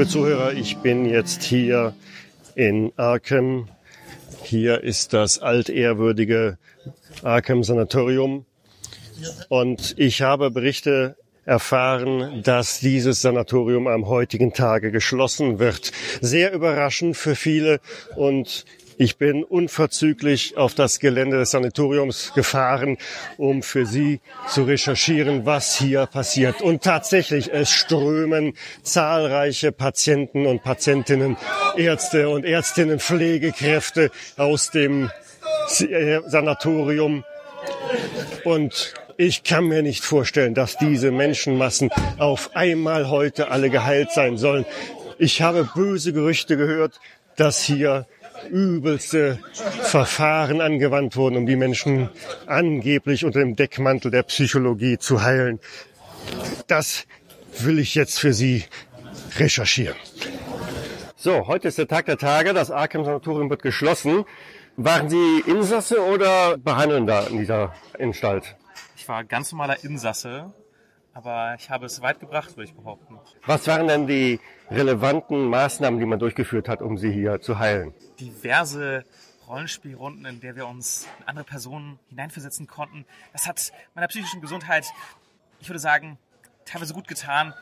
Liebe Zuhörer, ich bin jetzt hier in Arkham. Hier ist das altehrwürdige Arkham Sanatorium. Und ich habe Berichte erfahren, dass dieses Sanatorium am heutigen Tage geschlossen wird. Sehr überraschend für viele und ich bin unverzüglich auf das Gelände des Sanatoriums gefahren, um für Sie zu recherchieren, was hier passiert. Und tatsächlich, es strömen zahlreiche Patienten und Patientinnen, Ärzte und Ärztinnen, Pflegekräfte aus dem Sanatorium. Und ich kann mir nicht vorstellen, dass diese Menschenmassen auf einmal heute alle geheilt sein sollen. Ich habe böse Gerüchte gehört, dass hier übelste Verfahren angewandt wurden, um die Menschen angeblich unter dem Deckmantel der Psychologie zu heilen. Das will ich jetzt für Sie recherchieren. So, heute ist der Tag der Tage. Das Arkham Sanatorium wird geschlossen. Waren Sie Insasse oder behandeln da in dieser Anstalt? Ich war ganz normaler Insasse, aber ich habe es weit gebracht, würde ich behaupten. Was waren denn die relevanten Maßnahmen, die man durchgeführt hat, um Sie hier zu heilen? Diverse Rollenspielrunden, in der wir uns in andere Personen hineinversetzen konnten. Das hat meiner psychischen Gesundheit, ich würde sagen, teilweise gut getan,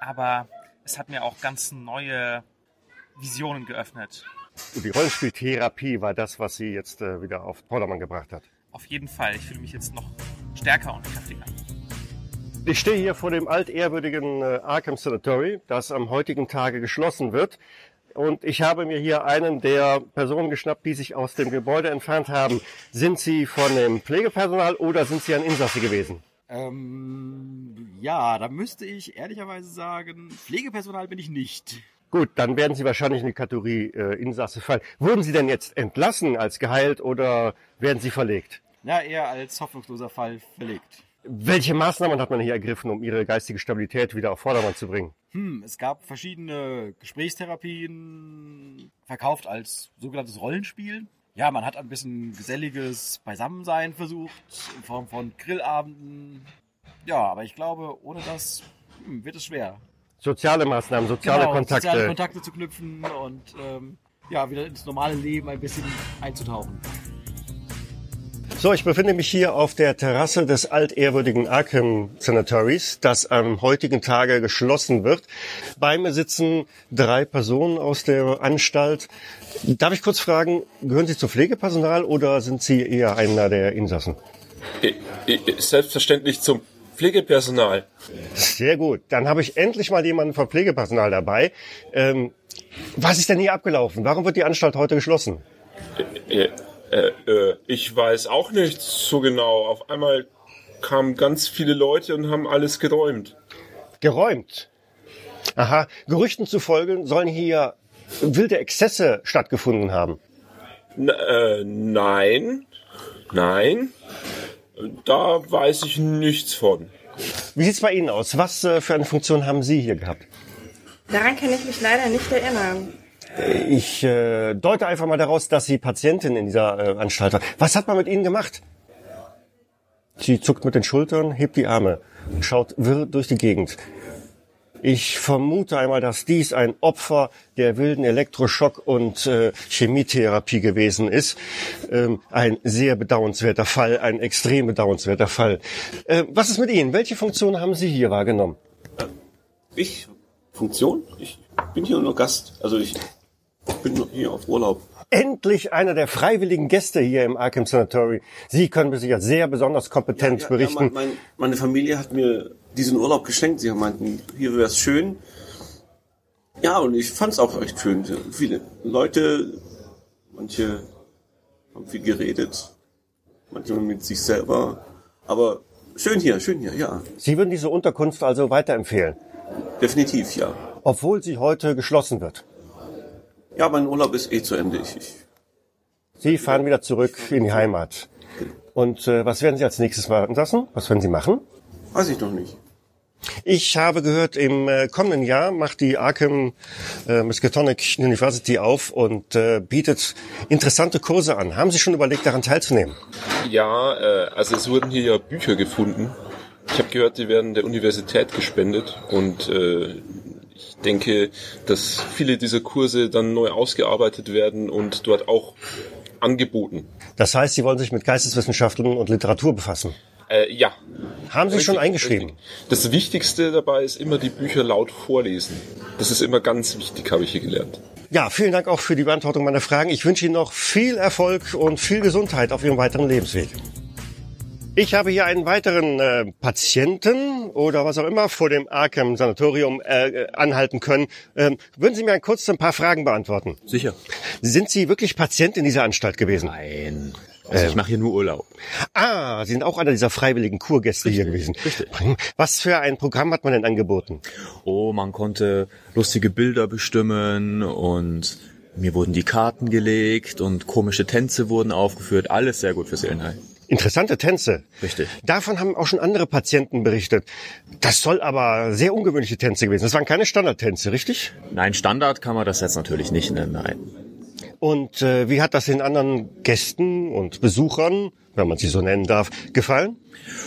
aber es hat mir auch ganz neue Visionen geöffnet. Die Rollenspieltherapie war das, was Sie jetzt äh, wieder auf Vordermann gebracht hat. Auf jeden Fall. Ich fühle mich jetzt noch stärker und kräftiger. Ich stehe hier vor dem altehrwürdigen äh, Arkham Sanatory, das am heutigen Tage geschlossen wird. Und ich habe mir hier einen der Personen geschnappt, die sich aus dem Gebäude entfernt haben. Sind Sie von dem Pflegepersonal oder sind Sie ein Insasse gewesen? Ähm, ja, da müsste ich ehrlicherweise sagen, Pflegepersonal bin ich nicht. Gut, dann werden Sie wahrscheinlich in die Kategorie äh, Insasse fallen. Wurden Sie denn jetzt entlassen als geheilt oder werden Sie verlegt? Ja, eher als hoffnungsloser Fall verlegt. Welche Maßnahmen hat man hier ergriffen, um Ihre geistige Stabilität wieder auf Vordermann zu bringen? Hm, es gab verschiedene Gesprächstherapien, verkauft als sogenanntes Rollenspiel. Ja, man hat ein bisschen geselliges Beisammensein versucht, in Form von Grillabenden. Ja, aber ich glaube, ohne das hm, wird es schwer. Soziale Maßnahmen, soziale genau, Kontakte. Soziale Kontakte zu knüpfen und ähm, ja, wieder ins normale Leben ein bisschen einzutauchen. So, ich befinde mich hier auf der Terrasse des altehrwürdigen Arkham Sanatories, das am heutigen Tage geschlossen wird. Bei mir sitzen drei Personen aus der Anstalt. Darf ich kurz fragen, gehören Sie zum Pflegepersonal oder sind Sie eher einer der Insassen? Selbstverständlich zum Pflegepersonal. Sehr gut. Dann habe ich endlich mal jemanden vom Pflegepersonal dabei. Ähm, was ist denn hier abgelaufen? Warum wird die Anstalt heute geschlossen? Äh, äh, ich weiß auch nicht so genau. Auf einmal kamen ganz viele Leute und haben alles geräumt. Geräumt. Aha. Gerüchten zufolge sollen hier wilde Exzesse stattgefunden haben. N äh, nein, nein, da weiß ich nichts von. Wie sieht's bei Ihnen aus? Was äh, für eine Funktion haben Sie hier gehabt? Daran kann ich mich leider nicht erinnern. Ich äh, deute einfach mal daraus, dass Sie Patientin in dieser äh, Anstalt war. Was hat man mit Ihnen gemacht? Sie zuckt mit den Schultern, hebt die Arme, schaut wirr durch die Gegend. Ich vermute einmal, dass dies ein Opfer der wilden Elektroschock- und äh, Chemietherapie gewesen ist. Ähm, ein sehr bedauernswerter Fall, ein extrem bedauernswerter Fall. Äh, was ist mit Ihnen? Welche Funktion haben Sie hier wahrgenommen? Ich? Funktion? Ich bin hier nur Gast. Also ich bin nur hier auf Urlaub. Endlich einer der freiwilligen Gäste hier im Arkham Sanatory. Sie können mir sicher sehr besonders kompetent Ja, ja, berichten. Ja, mein, mein, meine Familie hat mir diesen Urlaub geschenkt. Sie meinten, hier wäre es schön. Ja, und ich fand es auch echt schön. Viele Leute, manche haben viel geredet, manche mit sich selber. Aber schön hier, schön hier, ja. Sie würden diese Unterkunft also weiterempfehlen, Definitiv, ja. obwohl sie heute geschlossen wird. Ja, mein Urlaub ist eh zu Ende. Ich, ich, Sie fahren wieder zurück in die Heimat. Und äh, was werden Sie als nächstes machen lassen? Was werden Sie machen? weiß ich noch nicht. Ich habe gehört, im äh, kommenden Jahr macht die Arkham äh, Miskatonic University auf und äh, bietet interessante Kurse an. Haben Sie schon überlegt, daran teilzunehmen? Ja, äh, also es wurden hier ja Bücher gefunden. Ich habe gehört, die werden der Universität gespendet und äh, ich denke, dass viele dieser Kurse dann neu ausgearbeitet werden und dort auch angeboten. Das heißt, Sie wollen sich mit Geisteswissenschaften und Literatur befassen. Äh, ja. Haben Sie schon Richtig, eingeschrieben? richtig. Das Wichtigste dabei ist immer die Bücher laut vorlesen. Das ist immer ganz wichtig, habe ich hier gelernt. Ja, vielen Dank auch für die Beantwortung meiner Fragen. Ich wünsche Ihnen noch viel Erfolg und viel Gesundheit auf Ihrem weiteren Lebensweg. Ich habe hier einen weiteren äh, Patienten oder was auch immer vor dem Arkham Sanatorium äh, äh, anhalten können. Ähm, würden Sie mir kurz ein paar Fragen beantworten? Sicher. Sind Sie wirklich Patient in dieser Anstalt gewesen? Nein. Also ich mache hier nur Urlaub. Ah, Sie sind auch einer dieser freiwilligen Kurgäste hier gewesen. richtig. Was für ein Programm hat man denn angeboten? Oh, man konnte lustige Bilder bestimmen und mir wurden die Karten gelegt und komische Tänze wurden aufgeführt. Alles sehr gut für Seelenheil. Interessante Tänze. Richtig. Davon haben auch schon andere Patienten berichtet. Das soll aber sehr ungewöhnliche Tänze gewesen. Das waren keine Standardtänze, richtig? Nein, Standard kann man das jetzt natürlich nicht nennen, nein. Und äh, wie hat das den anderen Gästen und Besuchern, wenn man sie so nennen darf, gefallen?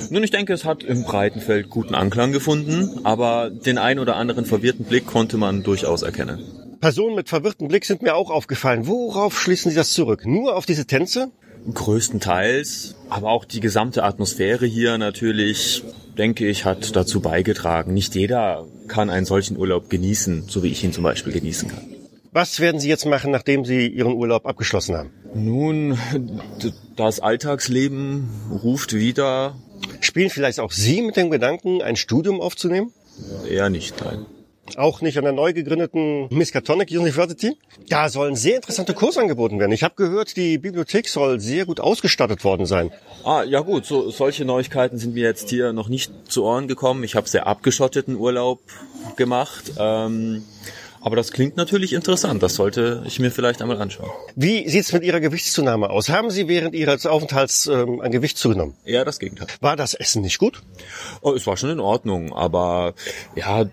Nun, ich denke, es hat im breiten Feld guten Anklang gefunden, aber den ein oder anderen verwirrten Blick konnte man durchaus erkennen. Personen mit verwirrtem Blick sind mir auch aufgefallen. Worauf schließen Sie das zurück? Nur auf diese Tänze? Größtenteils, aber auch die gesamte Atmosphäre hier natürlich, denke ich, hat dazu beigetragen. Nicht jeder kann einen solchen Urlaub genießen, so wie ich ihn zum Beispiel genießen kann. Was werden Sie jetzt machen, nachdem Sie Ihren Urlaub abgeschlossen haben? Nun, das Alltagsleben ruft wieder Spielen vielleicht auch Sie mit dem Gedanken, ein Studium aufzunehmen? eher nicht nein. Auch nicht an der neu gegründeten Miskatonic University? Da sollen sehr interessante Kurse angeboten werden. Ich habe gehört, die Bibliothek soll sehr gut ausgestattet worden sein. Ah, ja gut, so, solche Neuigkeiten sind mir jetzt hier noch nicht zu Ohren gekommen. Ich habe sehr abgeschotteten Urlaub gemacht. Ähm, aber das klingt natürlich interessant. Das sollte ich mir vielleicht einmal anschauen. Wie sieht's mit Ihrer Gewichtszunahme aus? Haben Sie während Ihres Aufenthalts ähm, an Gewicht zugenommen? Eher das Gegenteil. War das Essen nicht gut? Oh, es war schon in Ordnung, aber ja,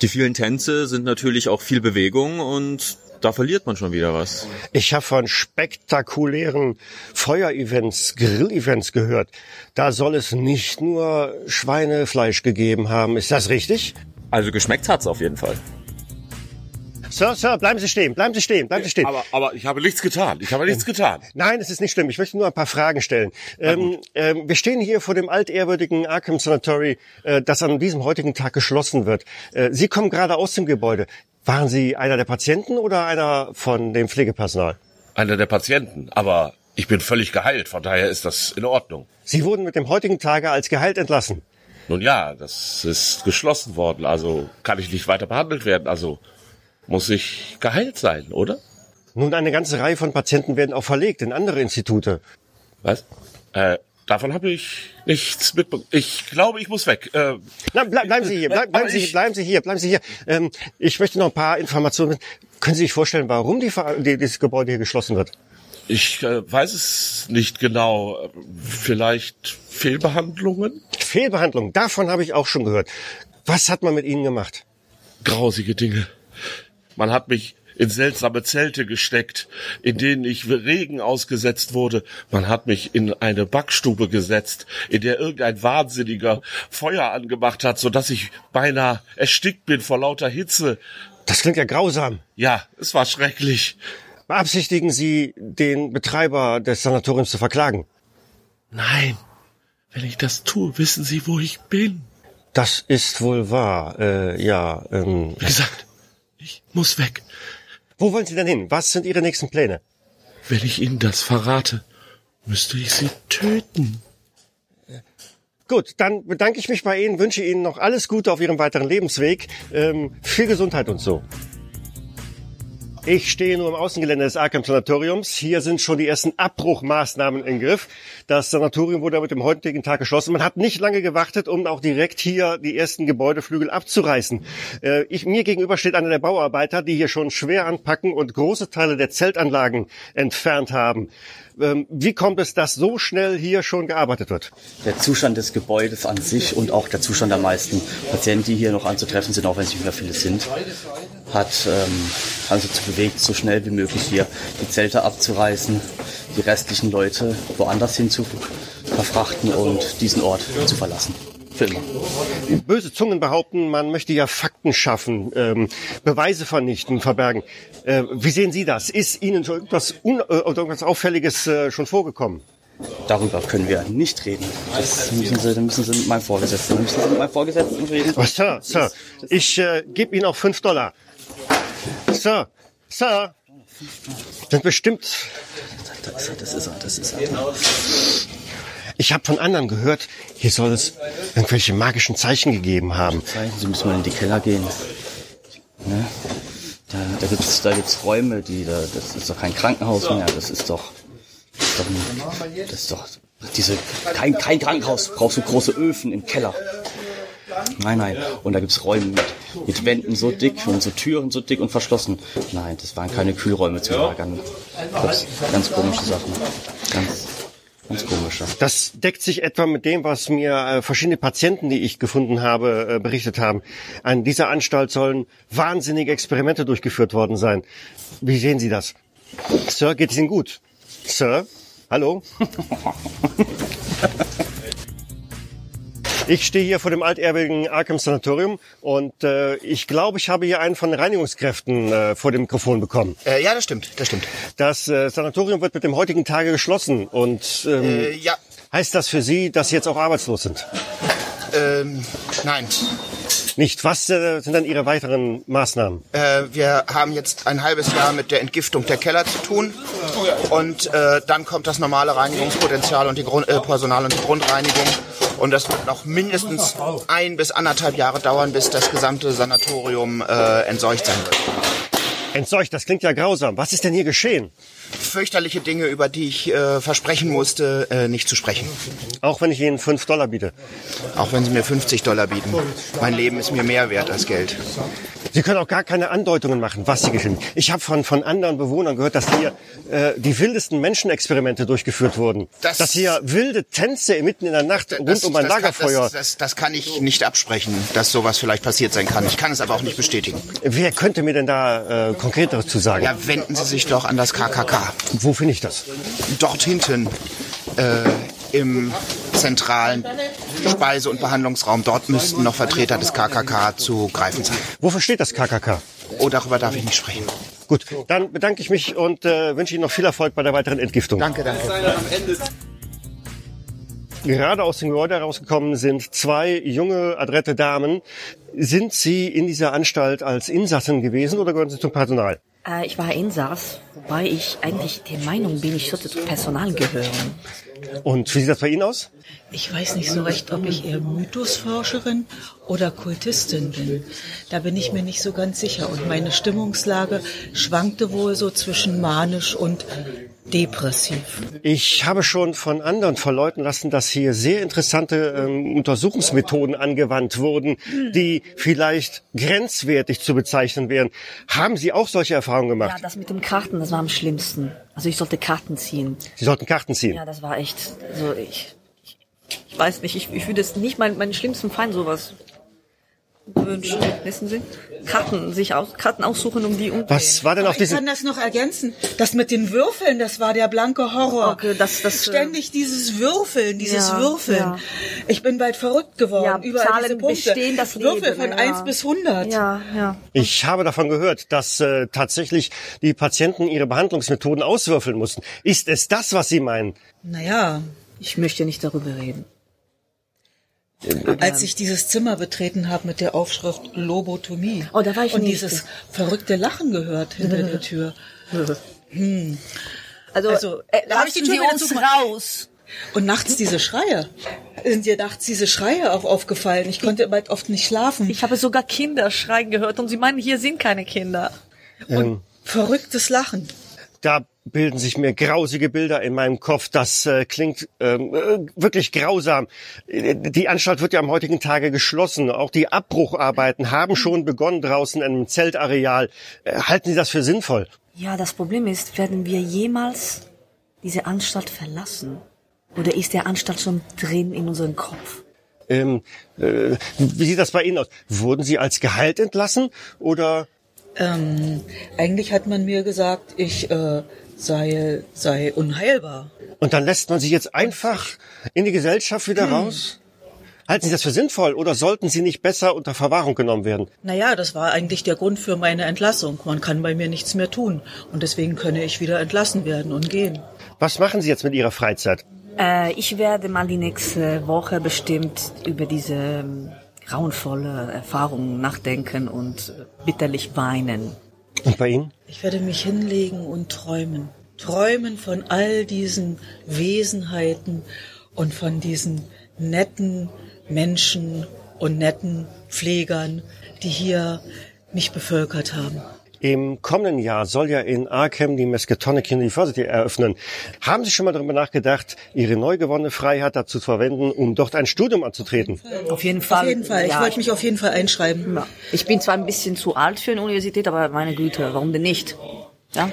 die vielen Tänze sind natürlich auch viel Bewegung und da verliert man schon wieder was. Ich habe von spektakulären Feuerevents, Grillevents gehört. Da soll es nicht nur Schweinefleisch gegeben haben. Ist das richtig? Also geschmeckt hat's auf jeden Fall. Sir, Sir, bleiben Sie stehen, bleiben Sie stehen, bleiben Sie stehen. Aber, aber ich habe nichts getan. Ich habe nichts getan. Nein, es ist nicht schlimm. Ich möchte nur ein paar Fragen stellen. Ähm, ähm, wir stehen hier vor dem altehrwürdigen Arkham Sanatory, äh, das an diesem heutigen Tag geschlossen wird. Äh, Sie kommen gerade aus dem Gebäude. Waren Sie einer der Patienten oder einer von dem Pflegepersonal? Einer der Patienten. Aber ich bin völlig geheilt. Von daher ist das in Ordnung. Sie wurden mit dem heutigen Tage als geheilt entlassen. Nun ja, das ist geschlossen worden. Also kann ich nicht weiter behandelt werden. Also muss ich geheilt sein, oder? Nun, eine ganze Reihe von Patienten werden auch verlegt in andere Institute. Was? Äh, davon habe ich nichts mitbekommen. Ich glaube, ich muss weg. Äh, Na, bleib, bleiben Sie hier, bleib, bleiben, Aber Sie, bleiben Sie hier, bleiben Sie hier. Ähm, ich möchte noch ein paar Informationen. Können Sie sich vorstellen, warum die, die, dieses Gebäude hier geschlossen wird? ich äh, weiß es nicht genau. Äh, Vielleicht Fehlbehandlungen? Fehlbehandlung, davon habe ich auch schon gehört. Was hat man mit Ihnen gemacht? grausige Dinge. Man hat mich in seltsame Zelte gesteckt, in denen ich Regen ausgesetzt wurde. Man hat mich in eine Backstube gesetzt, in der irgendein Wahnsinniger Feuer angemacht hat, sodass ich beinahe erstickt bin vor lauter Hitze. Das klingt ja grausam. Ja, es war schrecklich. Beabsichtigen Sie, den Betreiber des Sanatoriums zu verklagen? Nein, wenn ich das tue, wissen Sie, wo ich bin. Das ist wohl wahr. Äh, ja. Ähm, Wie gesagt, ich muss weg. wo wollen Sie denn hin? Was sind Ihre nächsten Pläne? Wenn ich Ihnen das verrate, müsste ich Sie töten. Gut, dann bedanke ich mich bei Ihnen, wünsche Ihnen noch alles Gute auf Ihrem weiteren Lebensweg. Ähm, viel Gesundheit und so. Ich stehe nur im Außengelände des Arkham Sanatoriums. Hier sind schon die ersten Abbruchmaßnahmen im Griff. Das Sanatorium wurde mit dem heutigen Tag geschlossen. Man hat nicht lange gewartet, um auch direkt hier die ersten Gebäudeflügel abzureißen. Äh, ich, mir gegenüber steht einer der Bauarbeiter, die hier schon schwer anpacken und große Teile der Zeltanlagen entfernt haben. Ähm, wie kommt es, dass so schnell hier schon gearbeitet wird? Der Zustand des Gebäudes an sich und auch der Zustand der meisten Patienten, die hier noch anzutreffen sind, auch wenn es nicht mehr viele sind, hat ähm, also zu bewegt, so schnell wie möglich hier die Zelte abzureißen, die restlichen Leute woanders hin zu verfrachten und diesen Ort zu verlassen. Für immer. Böse Zungen behaupten, man möchte ja Fakten schaffen, ähm, Beweise vernichten, verbergen. Äh, wie sehen Sie das? Ist Ihnen so irgendwas, un äh, oder irgendwas Auffälliges äh, schon vorgekommen? Darüber können wir nicht reden. Das müssen Sie, dann müssen Sie mit meinem Vorgesetzten, müssen Sie mit meinem Vorgesetzten reden. Aber Sir, Sir, ich äh, gebe Ihnen auch fünf Dollar. Sir, Sir, sind bestimmt. Da ist er, das ist er, das ist er. Ich habe von anderen gehört, hier soll es irgendwelche magischen Zeichen gegeben haben. Zeichen, Sie müssen mal in die Keller gehen. Ne? Da, da gibt's, da gibt's Räume, die da, das ist doch kein Krankenhaus mehr, das ist doch, das ist doch, ein- das ist doch diese, kein, kein Krankenhaus, brauchst du große Öfen im Keller. Nein, nein. Und da gibt's Räume mit, mit Wänden so dick und so Türen so dick und verschlossen. Nein, das waren keine Kühlräume zum Lagern. Das, ganz komische Sachen. Ganz, ganz komische. Das deckt sich etwa mit dem, was mir äh, verschiedene Patienten, die ich gefunden habe, äh, berichtet haben. An dieser Anstalt sollen wahnsinnige Experimente durchgeführt worden sein. Wie sehen Sie das? Sir, geht es Ihnen gut? Sir? Hallo? Ich stehe hier vor dem altehrwürdigen Arkham Sanatorium und äh, ich glaube, ich habe hier einen von Reinigungskräften äh, vor dem Mikrofon bekommen. Äh, ja, das stimmt, das stimmt. Das äh, Sanatorium wird mit dem heutigen Tage geschlossen und ähm, Äh, ja, heißt das für Sie, dass Sie jetzt auch arbeitslos sind? ähm, nein. Nicht. Was äh, sind dann Ihre weiteren Maßnahmen? Äh, wir haben jetzt ein halbes Jahr mit der Entgiftung der Keller zu tun. Und äh, dann kommt das normale Reinigungspotenzial und die Grund, äh, Personal- und die Grundreinigung. Und das wird noch mindestens ein bis anderthalb Jahre dauern, bis das gesamte Sanatorium äh, entseucht sein wird. Entseucht, das klingt ja grausam. Was ist denn hier geschehen? Fürchterliche Dinge, über die ich äh, versprechen musste, äh, nicht zu sprechen. Auch wenn ich Ihnen fünf Dollar biete. Auch wenn Sie mir 50 Dollar bieten. Mein Leben ist mir mehr wert als Geld. Sie können auch gar keine Andeutungen machen, was Sie geschehen. Ich habe von, von anderen Bewohnern gehört, dass hier äh, die wildesten Menschenexperimente durchgeführt wurden. Das- dass hier wilde Tänze mitten in der Nacht rund um ein das Lagerfeuer. Kann, das, das, das kann ich nicht absprechen, dass sowas vielleicht passiert sein kann. Ich kann es aber auch nicht bestätigen. Wer könnte mir denn da äh, konkreteres zu sagen? Ja, wenden Sie sich doch an das KKK. Wo finde ich das? Dort hinten äh, im zentralen Speise- und Behandlungsraum. Dort müssten noch Vertreter des KKK zu greifen sein. Wofür steht das KKK? Oh, darüber darf ich nicht sprechen. Gut, dann bedanke ich mich und äh, wünsche Ihnen noch viel Erfolg bei der weiteren Entgiftung. Danke, danke. Gerade aus dem Gebäude herausgekommen sind zwei junge, adrette Damen. Sind Sie in dieser Anstalt als Insassen gewesen oder gehören Sie zum Personal? Äh, ich war Insass, wobei ich eigentlich der Meinung bin, ich sollte zum Personal gehören. Und wie sieht das bei Ihnen aus? Ich weiß nicht so recht, ob ich eher Mythosforscherin oder Kultistin bin. Da bin ich mir nicht so ganz sicher. Und meine Stimmungslage schwankte wohl so zwischen manisch und depressiv. Ich habe schon von anderen verleuten lassen, dass hier sehr interessante ähm, Untersuchungsmethoden angewandt wurden, die vielleicht grenzwertig zu bezeichnen wären. Haben Sie auch solche Erfahrungen Ja, gemacht? das mit dem Karten, das war am schlimmsten. Also ich sollte Karten ziehen. Sie sollten Karten ziehen. Ja, das war echt, also ich, ich, ich weiß nicht, ich, ich würde es nicht mein, meinen schlimmsten Feind sowas wünschen, wissen Sie? Karten, sich aus, Karten aussuchen, um die umdrehen. Was war denn auf Ich diesen... kann das noch ergänzen. Das mit den Würfeln, das war der blanke Horror. Okay, das- das, äh, Ständig dieses Würfeln, dieses Ja, Würfeln. ja. Ich bin bald verrückt geworden. Ja, Überall Zahlen diese Punkte. bestehen das Würfel Leben, von ja. 1 bis 100. Ja, ja. Ich habe davon gehört, dass äh, tatsächlich die Patienten ihre Behandlungsmethoden auswürfeln mussten. Ist es das, was Sie meinen? Naja, Ich möchte nicht darüber reden. Als ich dieses Zimmer betreten habe mit der Aufschrift Lobotomie Oh, da war ich und nicht. dieses verrückte Lachen gehört hinter der Tür. Also, Also, äh, da hab ich die Tür wieder raus. Und nachts diese Schreie. Sind dir nachts diese Schreie auch aufgefallen? Ich konnte bald oft nicht schlafen. Ich habe sogar Kinder schreien gehört und Sie meinen, hier sind keine Kinder. Verrücktes Lachen. Da bilden sich mir grausige Bilder in meinem Kopf. Das äh, klingt ähm, äh, wirklich grausam. Die Anstalt wird ja am heutigen Tage geschlossen. Auch die Abbrucharbeiten haben schon begonnen draußen im Zeltareal. Äh, halten Sie das für sinnvoll? Ja, das Problem ist, werden wir jemals diese Anstalt verlassen? Oder ist der Anstalt schon drin in unserem Kopf? Ähm, äh, wie sieht das bei Ihnen aus? Wurden Sie als geheilt entlassen oder Ähm, eigentlich hat man mir gesagt, ich äh, sei, sei unheilbar. und dann lässt man Sie jetzt einfach in die Gesellschaft wieder raus? Halten Sie das für sinnvoll oder sollten Sie nicht besser unter Verwahrung genommen werden? Naja, das war eigentlich der Grund für meine Entlassung. Man kann bei mir nichts mehr tun. Und deswegen könne ich wieder entlassen werden und gehen. Was machen Sie jetzt mit Ihrer Freizeit? Äh, ich werde mal die nächste Woche bestimmt über diese ähm, grauenvolle Erfahrung nachdenken und äh, bitterlich weinen. Und bei Ihnen? Ich werde mich hinlegen und träumen. Träumen von all diesen Wesenheiten und von diesen netten Menschen und netten Pflegern, die hier mich bevölkert haben. Im kommenden Jahr soll ja in Arkham die Miskatonic University eröffnen. Haben Sie schon mal darüber nachgedacht, Ihre neu gewonnene Freiheit dazu zu verwenden, um dort ein Studium anzutreten? Auf jeden Fall. Auf jeden Fall. Ich ja. wollte mich auf jeden Fall einschreiben. Ja. Ich bin zwar ein bisschen zu alt für eine Universität, aber meine Güte, warum denn nicht? Ja?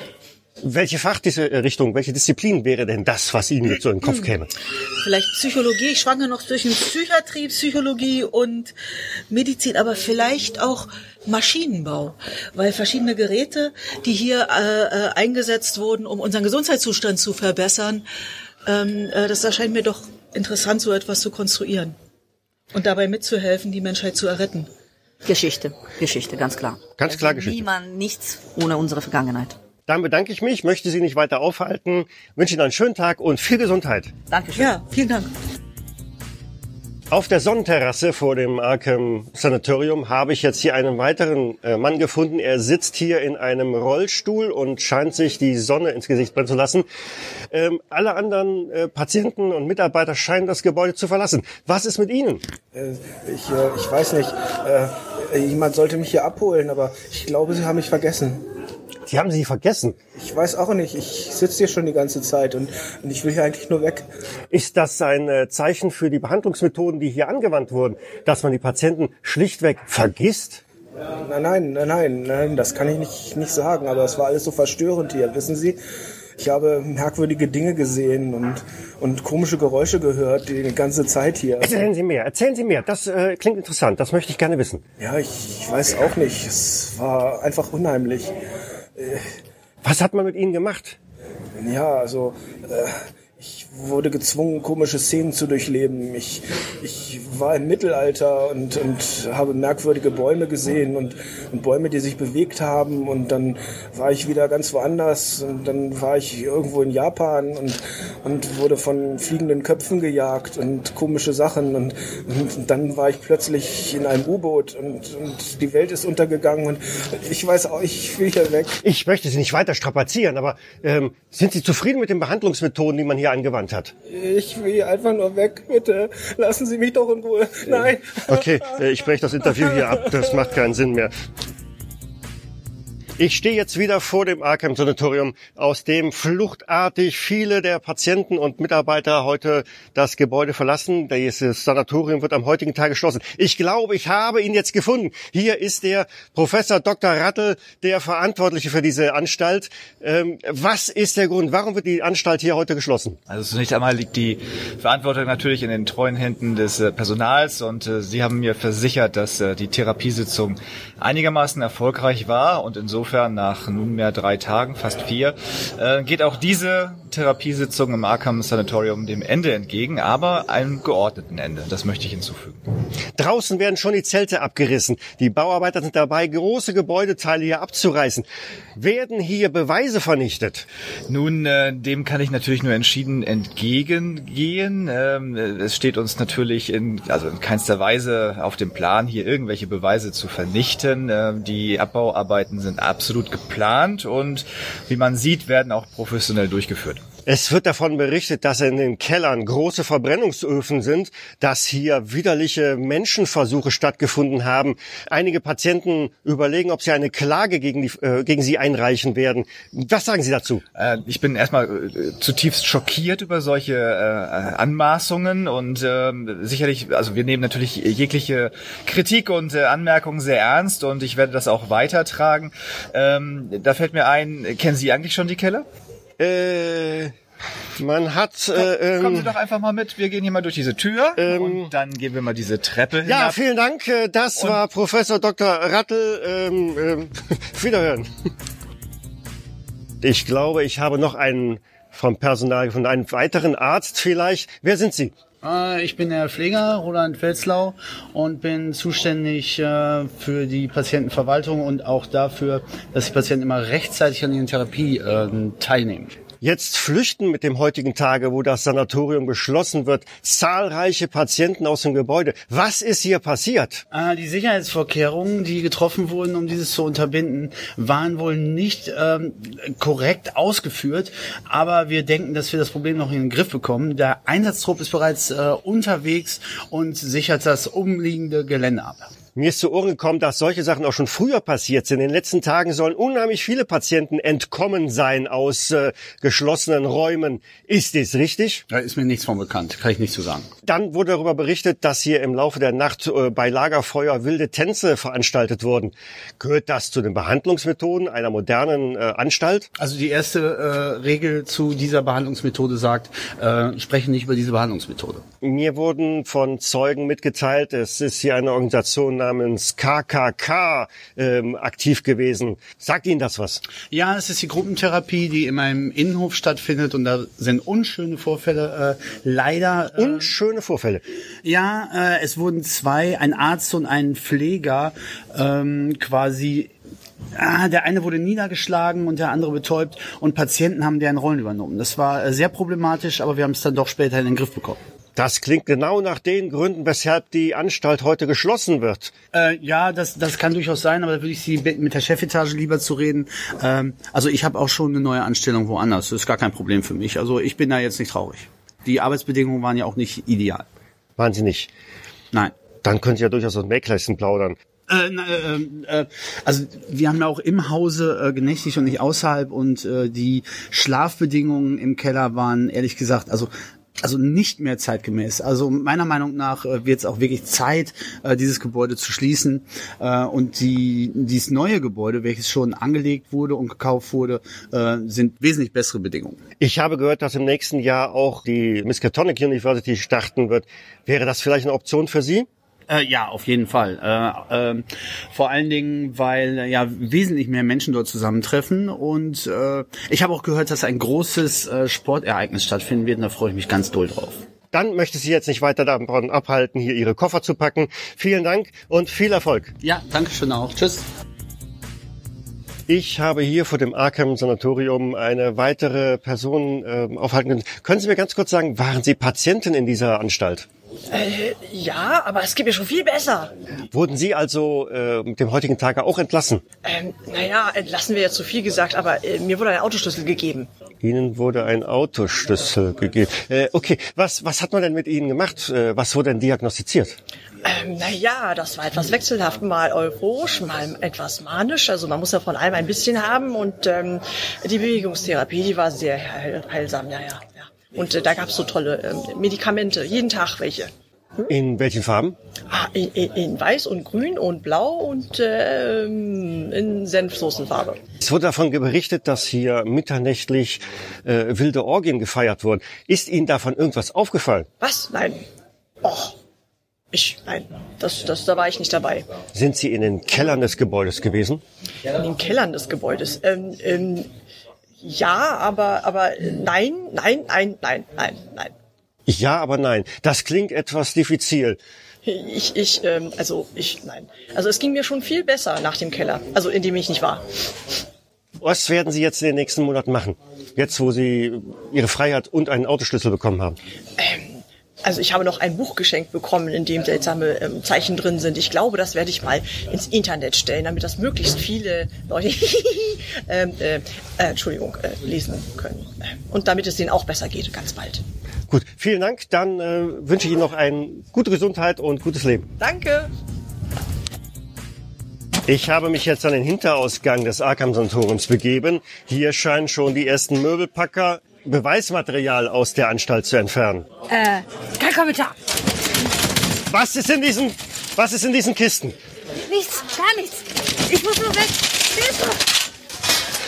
Welche Fachrichtung, welche Disziplin wäre denn das, was Ihnen jetzt so in den Kopf käme? Vielleicht Psychologie, ich schwanke noch zwischen Psychiatrie, Psychologie und Medizin, aber vielleicht auch Maschinenbau, weil verschiedene Geräte, die hier äh, äh, eingesetzt wurden, um unseren Gesundheitszustand zu verbessern, ähm, äh, das erscheint mir doch interessant, so etwas zu konstruieren und dabei mitzuhelfen, die Menschheit zu erretten. Geschichte, Geschichte, ganz klar. Ganz klar Geschichte. Niemand, nichts ohne unsere Vergangenheit. Dann bedanke ich mich, möchte Sie nicht weiter aufhalten, wünsche Ihnen einen schönen Tag und viel Gesundheit. Dankeschön. Ja, vielen Dank. Auf der Sonnenterrasse vor dem Arkham Sanatorium habe ich jetzt hier einen weiteren äh, Mann gefunden. Er sitzt hier in einem Rollstuhl und scheint sich die Sonne ins Gesicht brennen zu lassen. Ähm, alle anderen äh, Patienten und Mitarbeiter scheinen das Gebäude zu verlassen. Was ist mit Ihnen? Äh, ich, äh, ich weiß nicht. Jemand sollte mich hier abholen, aber ich glaube, Sie haben mich vergessen. Sie haben Sie vergessen? Ich weiß auch nicht. Ich sitze hier schon die ganze Zeit und, und ich will hier eigentlich nur weg. Ist das ein äh, Zeichen für die Behandlungsmethoden, die hier angewandt wurden, dass man die Patienten schlichtweg vergisst? Nein, nein, nein, nein, nein, das kann ich nicht, nicht sagen, aber es war alles so verstörend hier, wissen Sie? Ich habe merkwürdige Dinge gesehen und, und komische Geräusche gehört die ganze Zeit hier. Erzählen Sie mehr, erzählen Sie mehr. Das äh, klingt interessant, das möchte ich gerne wissen. Ja, ich, ich weiß auch nicht. Es war einfach unheimlich. Was hat man mit Ihnen gemacht? Ja, also äh, ich wurde gezwungen, komische Szenen zu durchleben. Ich, ich war im Mittelalter und, und habe merkwürdige Bäume gesehen und, und Bäume, die sich bewegt haben. Und dann war ich wieder ganz woanders und dann war ich irgendwo in Japan und, und wurde von fliegenden Köpfen gejagt und komische Sachen. Und, und dann war ich plötzlich in einem U-Boot und, und die Welt ist untergegangen und ich weiß auch, ich will hier weg. Ich möchte Sie nicht weiter strapazieren, aber ähm, sind Sie zufrieden mit den Behandlungsmethoden, die man hier angewandt hat? Ich will einfach nur weg, bitte. Lassen Sie mich doch in Ruhe. Nein. Okay, äh, ich breche das Interview hier ab. Das macht keinen Sinn mehr. Ich stehe jetzt wieder vor dem Arkham Sanatorium, aus dem fluchtartig viele der Patienten und Mitarbeiter heute das Gebäude verlassen. Dieses Sanatorium wird am heutigen Tag geschlossen. Ich glaube, ich habe ihn jetzt gefunden. Hier ist der Professor Dr. Rattel, der Verantwortliche für diese Anstalt. Ähm, was ist der Grund? Warum wird die Anstalt hier heute geschlossen? Also zunächst einmal liegt die Verantwortung natürlich in den treuen Händen des äh, Personals und äh, Sie haben mir versichert, dass äh, die Therapiesitzung einigermaßen erfolgreich war und insofern nach nunmehr drei Tagen, fast vier, äh, geht auch diese Therapiesitzung im Arkham Sanatorium dem Ende entgegen, aber einem geordneten Ende. Das möchte ich hinzufügen. Draußen werden schon die Zelte abgerissen. Die Bauarbeiter sind dabei, große Gebäudeteile hier abzureißen. Werden hier Beweise vernichtet? Nun, äh, dem kann ich natürlich nur entschieden entgegengehen. Ähm, es steht uns natürlich in, also in keinster Weise auf dem Plan, hier irgendwelche Beweise zu vernichten. Ähm, die Abbauarbeiten sind absolut geplant und wie man sieht, werden auch professionell durchgeführt. Es wird davon berichtet, dass in den Kellern große Verbrennungsöfen sind, dass hier widerliche Menschenversuche stattgefunden haben. Einige Patienten überlegen, ob sie eine Klage gegen, die, äh, gegen sie einreichen werden. Was sagen Sie dazu? Äh, ich bin erstmal äh, zutiefst schockiert über solche äh, Anmaßungen und äh, sicherlich, also wir nehmen natürlich jegliche Kritik und äh, Anmerkungen sehr ernst und ich werde das auch weitertragen. Ähm, da fällt mir ein, kennen Sie eigentlich schon die Keller? Äh, man hat. Äh, ähm, Kommen Sie doch einfach mal mit. Wir gehen hier mal durch diese Tür ähm, und dann gehen wir mal diese Treppe hinab. Ja, vielen Dank. Äh, Das Und- war Professor Dr. Rattel. Ähm, ähm, Wiederhören. Ich glaube, ich habe noch einen vom Personal gefunden, einen weiteren Arzt vielleicht. Wer sind Sie? Äh, Ich bin der Pfleger Roland Welzlau und bin zuständig äh, für die Patientenverwaltung und auch dafür, dass die Patienten immer rechtzeitig an ihren Therapie äh, teilnehmen. Jetzt flüchten mit dem heutigen Tage, wo das Sanatorium geschlossen wird, zahlreiche Patienten aus dem Gebäude. Was ist hier passiert? Äh, Die Sicherheitsvorkehrungen, die getroffen wurden, um dieses zu unterbinden, waren wohl nicht ähm, korrekt ausgeführt. Aber wir denken, dass wir das Problem noch in den Griff bekommen. Der Einsatztrupp ist bereits äh, unterwegs und sichert das umliegende Gelände ab. Mir ist zu Ohren gekommen, dass solche Sachen auch schon früher passiert sind. In den letzten Tagen sollen unheimlich viele Patienten entkommen sein aus äh, geschlossenen Räumen. Ist dies richtig? Da ist mir nichts von bekannt, kann ich nicht zu sagen. Dann wurde darüber berichtet, dass hier im Laufe der Nacht äh, bei Lagerfeuer wilde Tänze veranstaltet wurden. Gehört das zu den Behandlungsmethoden einer modernen äh, Anstalt? Also die erste äh, Regel zu dieser Behandlungsmethode sagt, äh, sprechen nicht über diese Behandlungsmethode. Mir wurden von Zeugen mitgeteilt, es ist hier eine Organisation namens KKK ähm, aktiv gewesen. Sagt Ihnen das was? Ja, es ist die Gruppentherapie, die in meinem Innenhof stattfindet und da sind unschöne Vorfälle äh, leider. Äh, unschöne Vorfälle? Ja, äh, es wurden zwei, ein Arzt und ein Pfleger ähm, quasi Ah, der eine wurde niedergeschlagen und der andere betäubt und Patienten haben deren Rollen übernommen. Das war äh, sehr problematisch, aber wir haben es dann doch später in den Griff bekommen. Das klingt genau nach den Gründen, weshalb die Anstalt heute geschlossen wird. Äh, ja, das, das kann durchaus sein, aber da würde ich Sie bitten, mit der Chefetage lieber zu reden. Ähm, also ich habe auch schon eine neue Anstellung woanders. Das ist gar kein Problem für mich. Also ich bin da jetzt nicht traurig. Die Arbeitsbedingungen waren ja auch nicht ideal. Waren sie nicht? Nein. Dann könnt ihr ja durchaus aus dem Nähkästchen plaudern. Äh, äh, äh, also wir haben ja auch im Hause äh, genächtigt und nicht außerhalb und äh, die Schlafbedingungen im Keller waren ehrlich gesagt, also also nicht mehr zeitgemäß. Also meiner Meinung nach äh, wird es auch wirklich Zeit, äh, dieses Gebäude zu schließen. Äh, und die, dieses neue Gebäude, welches schon angelegt wurde und gekauft wurde, sind wesentlich bessere Bedingungen. Ich habe gehört, dass im nächsten Jahr auch die Miskatonic University starten wird. Wäre das vielleicht eine Option für Sie? Äh, ja, auf jeden Fall. Äh, äh, vor allen Dingen, weil äh, ja wesentlich mehr Menschen dort zusammentreffen und äh, ich habe auch gehört, dass ein großes äh, Sportereignis stattfinden wird und da freue ich mich ganz doll drauf. Dann möchte ich Sie jetzt nicht weiter davon abhalten, hier Ihre Koffer zu packen. Vielen Dank und viel Erfolg. Ja, danke schön auch. Tschüss. Ich habe hier vor dem Arkham Sanatorium eine weitere Person äh, aufhalten können. Können Sie mir ganz kurz sagen, waren Sie Patientin in dieser Anstalt? Äh, ja, aber es geht mir schon viel besser. Wurden Sie also äh, mit dem heutigen Tage auch entlassen? Ähm, naja, entlassen wir jetzt zu viel gesagt, aber äh, mir wurde ein Autoschlüssel gegeben. Ihnen wurde ein Autoschlüssel gegeben. Äh, okay, was, was hat man denn mit Ihnen gemacht? Äh, was wurde denn diagnostiziert? Ähm, naja, das war etwas wechselhaft, mal euphorisch, mal etwas manisch. Also man muss ja von allem ein bisschen haben und ähm, die Bewegungstherapie, die war sehr heil heilsam, ja, ja. Und äh, da gab's so tolle ähm, Medikamente, jeden Tag welche. In welchen Farben? Ah, in, in, in weiß und grün und blau und ähm, in Senfsoßenfarbe. Es wurde davon berichtet, dass hier mitternächtlich äh, wilde Orgien gefeiert wurden. Ist Ihnen davon irgendwas aufgefallen? Was? Nein. Och. Ich, nein, das, das, da war ich nicht dabei. Sind Sie in den Kellern des Gebäudes gewesen? In den Kellern des Gebäudes. Ähm, ähm, ja, aber, aber nein, nein, nein, nein, nein, nein. Ja, aber nein. Das klingt etwas diffizil. Ich, ich, ähm, also ich, nein. Also es ging mir schon viel besser nach dem Keller, also in dem ich nicht war. Was werden Sie jetzt in den nächsten Monaten machen? Jetzt, wo Sie Ihre Freiheit und einen Autoschlüssel bekommen haben. Ähm, also ich habe noch ein Buch geschenkt bekommen, in dem seltsame ähm, Zeichen drin sind. Ich glaube, das werde ich mal ins Internet stellen, damit das möglichst viele Leute ähm, äh, äh, Entschuldigung äh, lesen können. Und damit es denen auch besser geht, ganz bald. Gut, vielen Dank. Dann äh, wünsche ich Ihnen noch eine gute Gesundheit und gutes Leben. Danke. Ich habe mich jetzt an den Hinterausgang des Arkham-Sanatoriums begeben. Hier scheinen schon die ersten Möbelpacker Beweismaterial aus der Anstalt zu entfernen. Äh, kein Kommentar. Was ist in diesen, was ist in diesen Kisten? Nichts, gar nichts. Ich muss nur weg. Hilfe!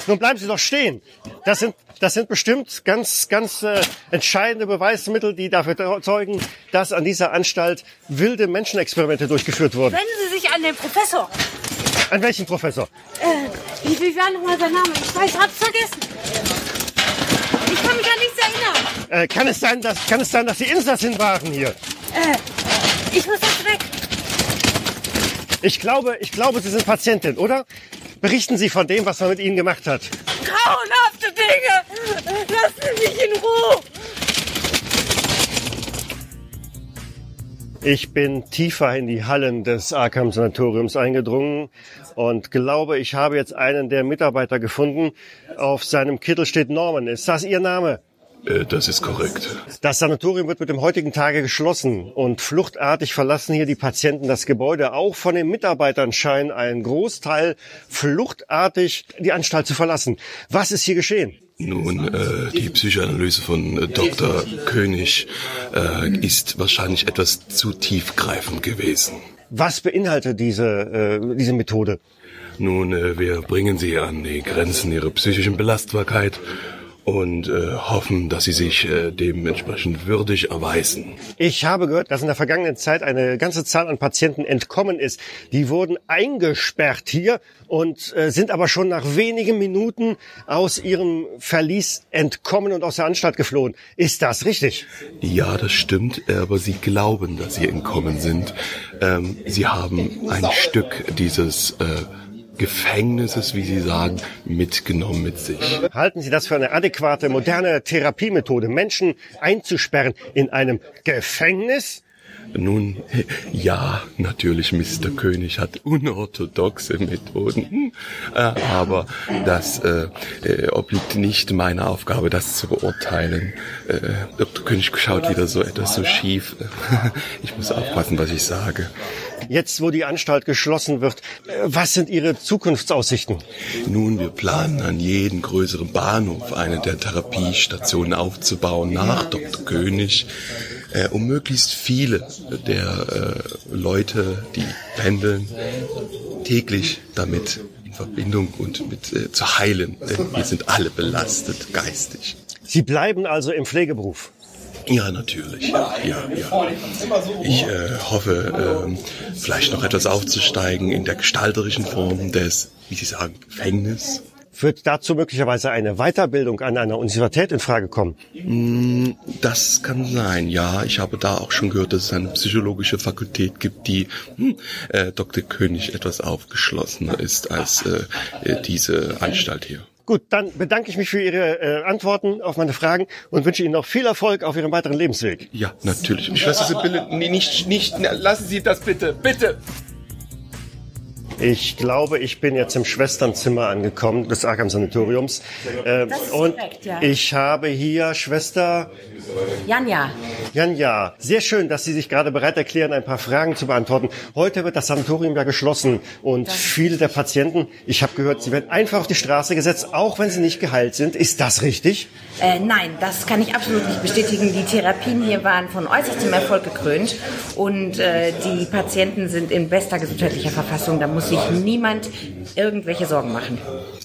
Nun bleiben Sie doch stehen. Das sind, das sind bestimmt ganz, ganz äh, entscheidende Beweismittel, die dafür zeugen, dass an dieser Anstalt wilde Menschenexperimente durchgeführt wurden. Wenden Sie sich an den Professor. An welchen Professor? Äh, wie, wie war nochmal sein Name? Ich weiß, hab's vergessen. Ich kann mich an nichts erinnern. Äh, kann es sein, dass kann es sein, dass Sie Insassin waren hier? Äh, ich muss jetzt weg. Ich glaube, ich glaube, Sie sind Patientin, oder? Berichten Sie von dem, was man mit Ihnen gemacht hat. Grauenhafte Dinge. Lassen Sie mich in Ruhe. Ich bin tiefer in die Hallen des Arkham Sanatoriums eingedrungen und glaube, ich habe jetzt einen der Mitarbeiter gefunden. Auf seinem Kittel steht Norman. Ist das Ihr Name? Äh, Das ist korrekt. Das Sanatorium wird mit dem heutigen Tage geschlossen und fluchtartig verlassen hier die Patienten das Gebäude. Auch von den Mitarbeitern scheint ein Großteil fluchtartig die Anstalt zu verlassen. Was ist hier geschehen? Nun, äh, die Psychoanalyse von äh, Dr. König äh, ist wahrscheinlich etwas zu tiefgreifend gewesen. Was beinhaltet diese, äh, diese Methode? Nun, äh, wir bringen sie an die Grenzen ihrer psychischen Belastbarkeit und äh, hoffen, dass sie sich äh, dementsprechend würdig erweisen. Ich habe gehört, dass in der vergangenen Zeit eine ganze Zahl an Patienten entkommen ist. Die wurden eingesperrt hier und äh, sind aber schon nach wenigen Minuten aus ihrem Verlies entkommen und aus der Anstalt geflohen. Ist das richtig? Ja, das stimmt, aber sie glauben, dass sie entkommen sind. Ähm, sie haben ein Stück dieses äh, Gefängnisses, wie Sie sagen, mitgenommen mit sich. Halten Sie das für eine adäquate, moderne Therapiemethode, Menschen einzusperren in einem Gefängnis? Nun, ja, natürlich, Mr. König hat unorthodoxe Methoden, äh, aber das äh, äh, obliegt nicht meiner Aufgabe, das zu beurteilen. Äh, Dr. König schaut wieder so etwas so schief. Ich muss aufpassen, was ich sage. Jetzt, wo die Anstalt geschlossen wird, was sind Ihre Zukunftsaussichten? Nun, wir planen an jedem größeren Bahnhof eine der Therapiestationen aufzubauen nach Dr. König, äh, um möglichst viele der äh, Leute, die pendeln, täglich damit in Verbindung und mit äh, zu heilen. Denn wir sind alle belastet geistig. Sie bleiben also im Pflegeberuf? Ja, natürlich. Ja, ja. Ich äh, hoffe, ähm, vielleicht noch etwas aufzusteigen in der gestalterischen Form des, wie Sie sagen, Gefängnis. Wird dazu möglicherweise eine Weiterbildung an einer Universität in Frage kommen? Mm, Das kann sein, ja. Ich habe da auch schon gehört, dass es eine psychologische Fakultät gibt, die hm, äh, Dr. König etwas aufgeschlossener ist als äh, äh, diese Anstalt hier. Gut, dann bedanke ich mich für Ihre äh, Antworten auf meine Fragen und wünsche Ihnen noch viel Erfolg auf Ihrem weiteren Lebensweg. Ja, natürlich. Schwester Sibylle, nee, nicht, nicht, lassen Sie das bitte, bitte. Ich glaube, ich bin jetzt im Schwesternzimmer angekommen des Arkham Sanatoriums. Äh, und korrekt, ja. ich habe hier Schwester Janja, Janja. Sehr schön, dass Sie sich gerade bereit erklären, ein paar Fragen zu beantworten. Heute wird das Sanatorium ja geschlossen und viele der Patienten, ich habe gehört, sie werden einfach auf die Straße gesetzt, auch wenn sie nicht geheilt sind. Ist das richtig? äh, nein, das kann ich absolut nicht bestätigen. Die Therapien hier waren von äußerstem Erfolg gekrönt und äh, die Patienten sind in bester gesundheitlicher Verfassung. Da muss sich niemand irgendwelche Sorgen machen.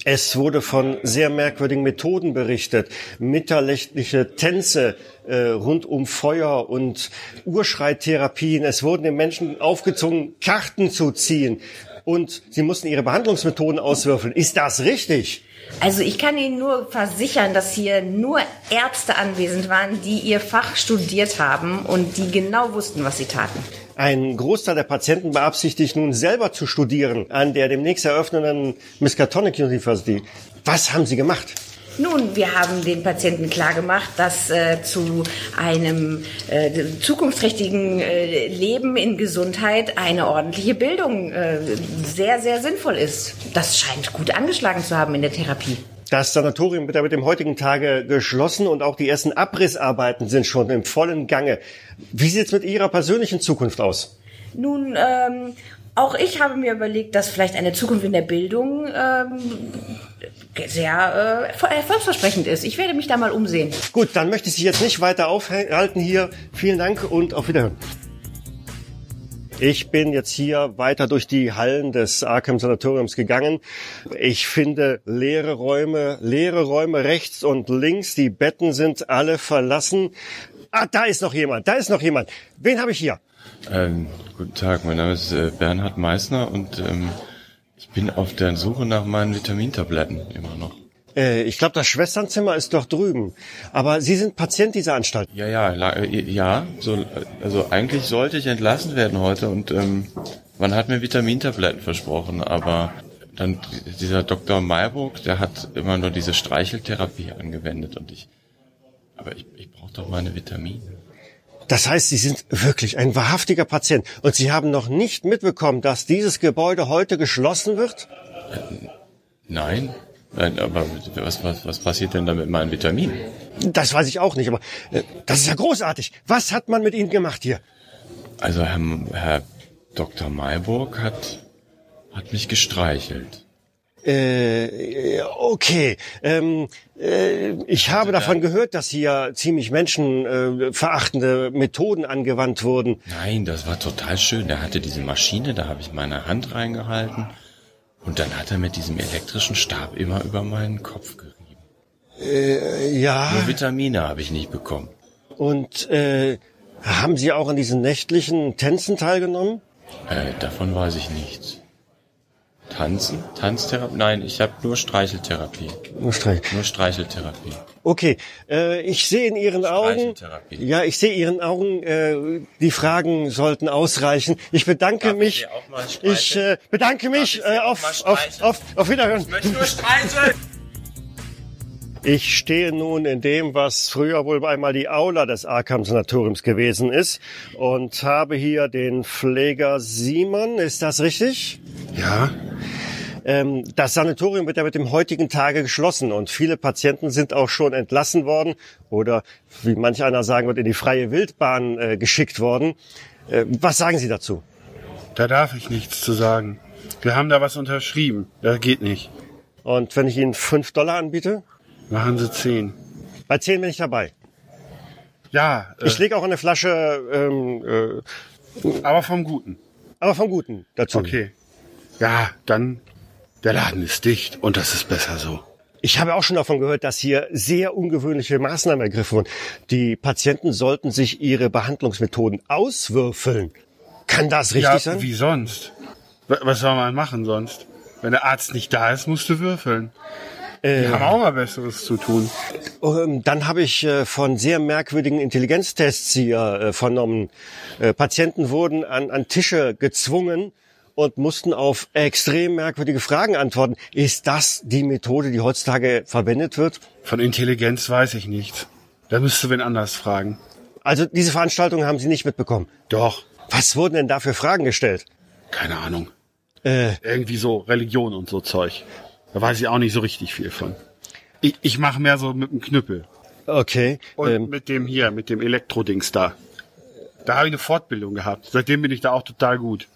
Es wurde von sehr merkwürdigen Methoden berichtet. Mitterlächtliche Tänze äh, rund um Feuer und Urschreittherapien. Es wurden den Menschen aufgezwungen, Karten zu ziehen. Und sie mussten ihre Behandlungsmethoden auswürfeln. Ist das richtig? Also ich kann Ihnen nur versichern, dass hier nur Ärzte anwesend waren, die ihr Fach studiert haben und die genau wussten, was sie taten. Ein Großteil der Patienten beabsichtigt nun selber zu studieren an der demnächst eröffnenden Miskatonic University. Was haben Sie gemacht? Nun, wir haben den Patienten klargemacht, dass äh, zu einem äh, zukunftsträchtigen äh, Leben in Gesundheit eine ordentliche Bildung äh, sehr, sehr sinnvoll ist. Das scheint gut angeschlagen zu haben in der Therapie. Das Sanatorium wird ja mit dem heutigen Tage geschlossen und auch die ersten Abrissarbeiten sind schon im vollen Gange. Wie sieht es mit Ihrer persönlichen Zukunft aus? Nun, ähm, auch ich habe mir überlegt, dass vielleicht eine Zukunft in der Bildung ähm, sehr äh, erfolgsversprechend ist. Ich werde mich da mal umsehen. Gut, dann möchte ich Sie jetzt nicht weiter aufhalten hier. Vielen Dank und auf Wiederhören. Ich bin jetzt hier weiter durch die Hallen des Arkham Sanatoriums gegangen. Ich finde leere Räume, leere Räume rechts und links. Die Betten sind alle verlassen. Ah, da ist noch jemand, da ist noch jemand. Wen habe ich hier? Ähm, guten Tag, mein Name ist äh, Bernhard Meissner und ähm, ich bin auf der Suche nach meinen Vitamintabletten immer noch. Äh, ich glaube, das Schwesternzimmer ist doch drüben. Aber Sie sind Patient dieser Anstalt. Ja, ja, la- äh, ja. So, also eigentlich sollte ich entlassen werden heute und ähm, man hat mir Vitamintabletten versprochen, aber dann dieser Dr. Mayburg, der hat immer nur diese Streicheltherapie angewendet und ich, aber ich, ich brauche doch meine Vitamine. Das heißt, Sie sind wirklich ein wahrhaftiger Patient. Und Sie haben noch nicht mitbekommen, dass dieses Gebäude heute geschlossen wird? Nein, Nein, aber was, was, was passiert denn da mit meinen Vitaminen? Das weiß ich auch nicht, aber äh, das ist ja großartig. Was hat man mit Ihnen gemacht hier? Also Herr, Herr Dr. Mayburg hat, hat mich gestreichelt. Äh, okay. Ähm, äh, ich habe davon gehört, dass hier ziemlich menschenverachtende Methoden angewandt wurden. Nein, das war total schön. Der hatte diese Maschine, da habe ich meine Hand reingehalten und dann hat er mit diesem elektrischen Stab immer über meinen Kopf gerieben. Äh, ja. Nur Vitamine habe ich nicht bekommen. Und äh, haben Sie auch an diesen nächtlichen Tänzen teilgenommen? Äh, davon weiß ich nichts. Tanzen? Tanztherapie? Nein, ich habe nur Streicheltherapie. Nur, Streich. nur Streicheltherapie. Okay, äh, ich sehe in Ihren Augen, Streicheltherapie. ja, ich sehe Ihren Augen, äh, die Fragen sollten ausreichen. Ich bedanke mich, ich äh, bedanke mich äh, auf, auf, auf, auf Wiederhören. Ich möchte nur streicheln! Ich stehe nun in dem, was früher wohl einmal die Aula des Arkham Sanatoriums gewesen ist und habe hier den Pfleger Simon. Ist das richtig? Ja. Ähm, das Sanatorium wird ja mit dem heutigen Tage geschlossen und viele Patienten sind auch schon entlassen worden oder, wie manch einer sagen wird, in die freie Wildbahn äh, geschickt worden. Äh, was sagen Sie dazu? Da darf ich nichts zu sagen. Wir haben da was unterschrieben. Das geht nicht. Und wenn ich Ihnen fünf Dollar anbiete? Machen Sie zehn. Bei zehn bin ich dabei. Ja. Ich lege auch eine Flasche, ähm, äh, aber vom Guten. Aber vom Guten dazu. Okay. Ja, dann der Laden ist dicht und das ist besser so. Ich habe auch schon davon gehört, dass hier sehr ungewöhnliche Maßnahmen ergriffen wurden. Die Patienten sollten sich ihre Behandlungsmethoden auswürfeln. Kann das richtig ja, sein? Wie sonst? Was soll man machen sonst? Wenn der Arzt nicht da ist, musst du würfeln. Äh, Die haben auch mal Besseres zu tun. Ähm, Dann habe ich äh, von sehr merkwürdigen Intelligenztests hier äh, vernommen. Äh, Patienten wurden an, an Tische gezwungen und mussten auf extrem merkwürdige Fragen antworten. Ist das die Methode, die heutzutage verwendet wird? Von Intelligenz weiß ich nichts. Da müsst du wen anders fragen. Also diese Veranstaltung haben Sie nicht mitbekommen? Doch. Was wurden denn da für Fragen gestellt? Keine Ahnung. Äh, Irgendwie so Religion und so Zeug. Da weiß ich auch nicht so richtig viel von. Ich, ich mache mehr so mit dem Knüppel. Okay. Und ähm, mit dem hier, mit dem Elektrodings da. Da habe ich eine Fortbildung gehabt. Seitdem bin ich da auch total gut.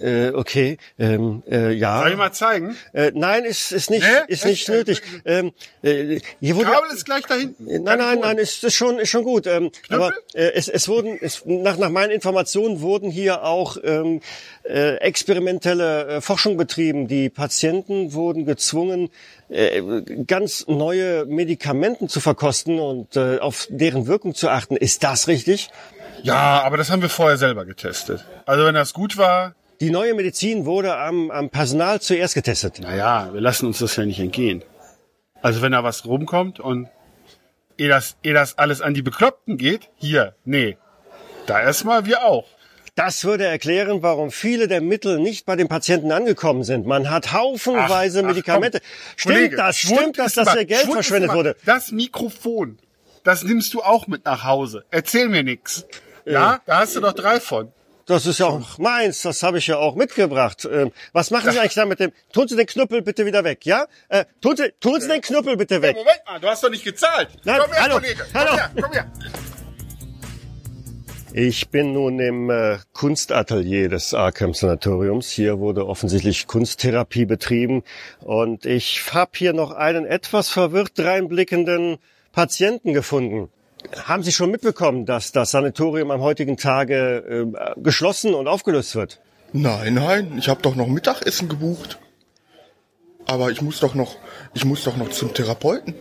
Äh, okay, ähm, äh, ja. Soll ich mal zeigen? Äh, nein, ist, ist nicht, Nee? ist nicht nötig. Ähm, äh, hier wurde, Kabel ist gleich da hinten. Nein, nein, nein, ist, ist schon, ist schon gut. Ähm, aber äh, es, es wurden, es, nach, nach meinen Informationen wurden hier auch ähm, äh, experimentelle äh, Forschung betrieben. Die Patienten wurden gezwungen, äh, ganz neue Medikamenten zu verkosten und äh, auf deren Wirkung zu achten. Ist das richtig? Ja, aber das haben wir vorher selber getestet. Also wenn das gut war. Die neue Medizin wurde am, am Personal zuerst getestet. Naja, wir lassen uns das ja nicht entgehen. Also wenn da was rumkommt und ehe das, ehe das alles an die Bekloppten geht, hier, nee. Da erstmal wir auch. Das würde erklären, warum viele der Mittel nicht bei den Patienten angekommen sind. Man hat haufenweise Ach, ach, Medikamente. komm. stimmt Kollege, das? Stimmt das, dass hier Geld verschwendet wurde? Das Mikrofon, das nimmst du auch mit nach Hause. Erzähl mir nix. Ja, da hast du doch drei von. Das ist ja auch meins, das habe ich ja auch mitgebracht. Ähm, was machen Sie eigentlich da mit dem? Tun Sie den Knüppel bitte wieder weg, ja? Äh, tun Sie, tun Sie den Knüppel bitte weg. Moment mal, du hast doch nicht gezahlt. Nein, komm her, hallo, Kollege. Komm hallo. her, komm her. Ich bin nun im äh, Kunstatelier des Arkham Sanatoriums. Hier wurde offensichtlich Kunsttherapie betrieben und ich habe hier noch einen etwas verwirrt reinblickenden Patienten gefunden. Haben Sie schon mitbekommen, dass das Sanatorium am heutigen Tage äh, geschlossen und aufgelöst wird? Nein, nein, ich habe doch noch Mittagessen gebucht. Aber ich muss doch noch, ich muss doch noch zum Therapeuten.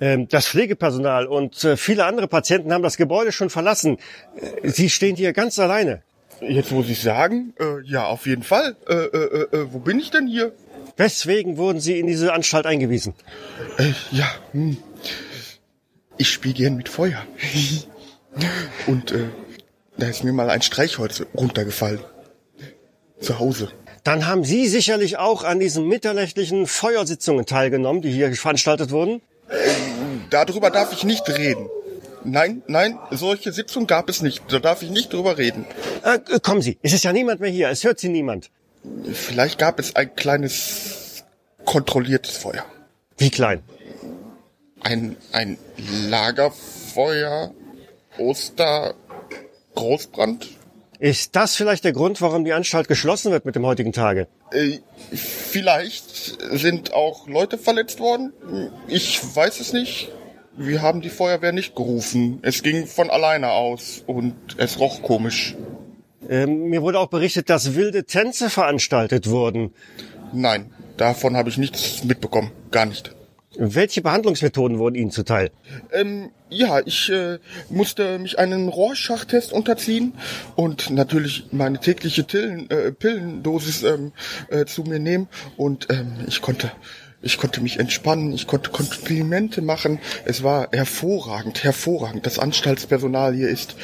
Ähm, das Pflegepersonal und äh, viele andere Patienten haben das Gebäude schon verlassen. Äh, Sie stehen hier ganz alleine. Jetzt muss ich sagen, äh, ja, auf jeden Fall. Äh, äh, äh, wo bin ich denn hier? Weswegen wurden Sie in diese Anstalt eingewiesen? Ja, hm. Ich spiele gern mit Feuer. Und äh, da ist mir mal ein Streichholz runtergefallen. Zu Hause. Dann haben Sie sicherlich auch an diesen mitternächtlichen Feuersitzungen teilgenommen, die hier veranstaltet wurden? Darüber darf ich nicht reden. Nein, nein, solche Sitzungen gab es nicht. Da darf ich nicht drüber reden. Äh, kommen Sie, es ist ja niemand mehr hier, es hört Sie niemand. Vielleicht gab es ein kleines kontrolliertes Feuer. Wie klein? Ein, ein Lagerfeuer, Oster, Großbrand. Ist das vielleicht der Grund, warum die Anstalt geschlossen wird mit dem heutigen Tage? Äh, vielleicht sind auch Leute verletzt worden. Ich weiß es nicht. Wir haben die Feuerwehr nicht gerufen. Es ging von alleine aus und es roch komisch. Ähm, mir wurde auch berichtet, dass wilde Tänze veranstaltet wurden. Nein, davon habe ich nichts mitbekommen. Gar nicht. Welche Behandlungsmethoden wurden Ihnen zuteil? Ähm, ja, ich äh, musste mich einem Rorschach-Test unterziehen und natürlich meine tägliche Tillen, äh, Pillendosis ähm, äh, zu mir nehmen und ähm, ich konnte ich konnte mich entspannen, ich konnte Komplimente machen. Es war hervorragend, hervorragend. Das Anstaltspersonal hier ist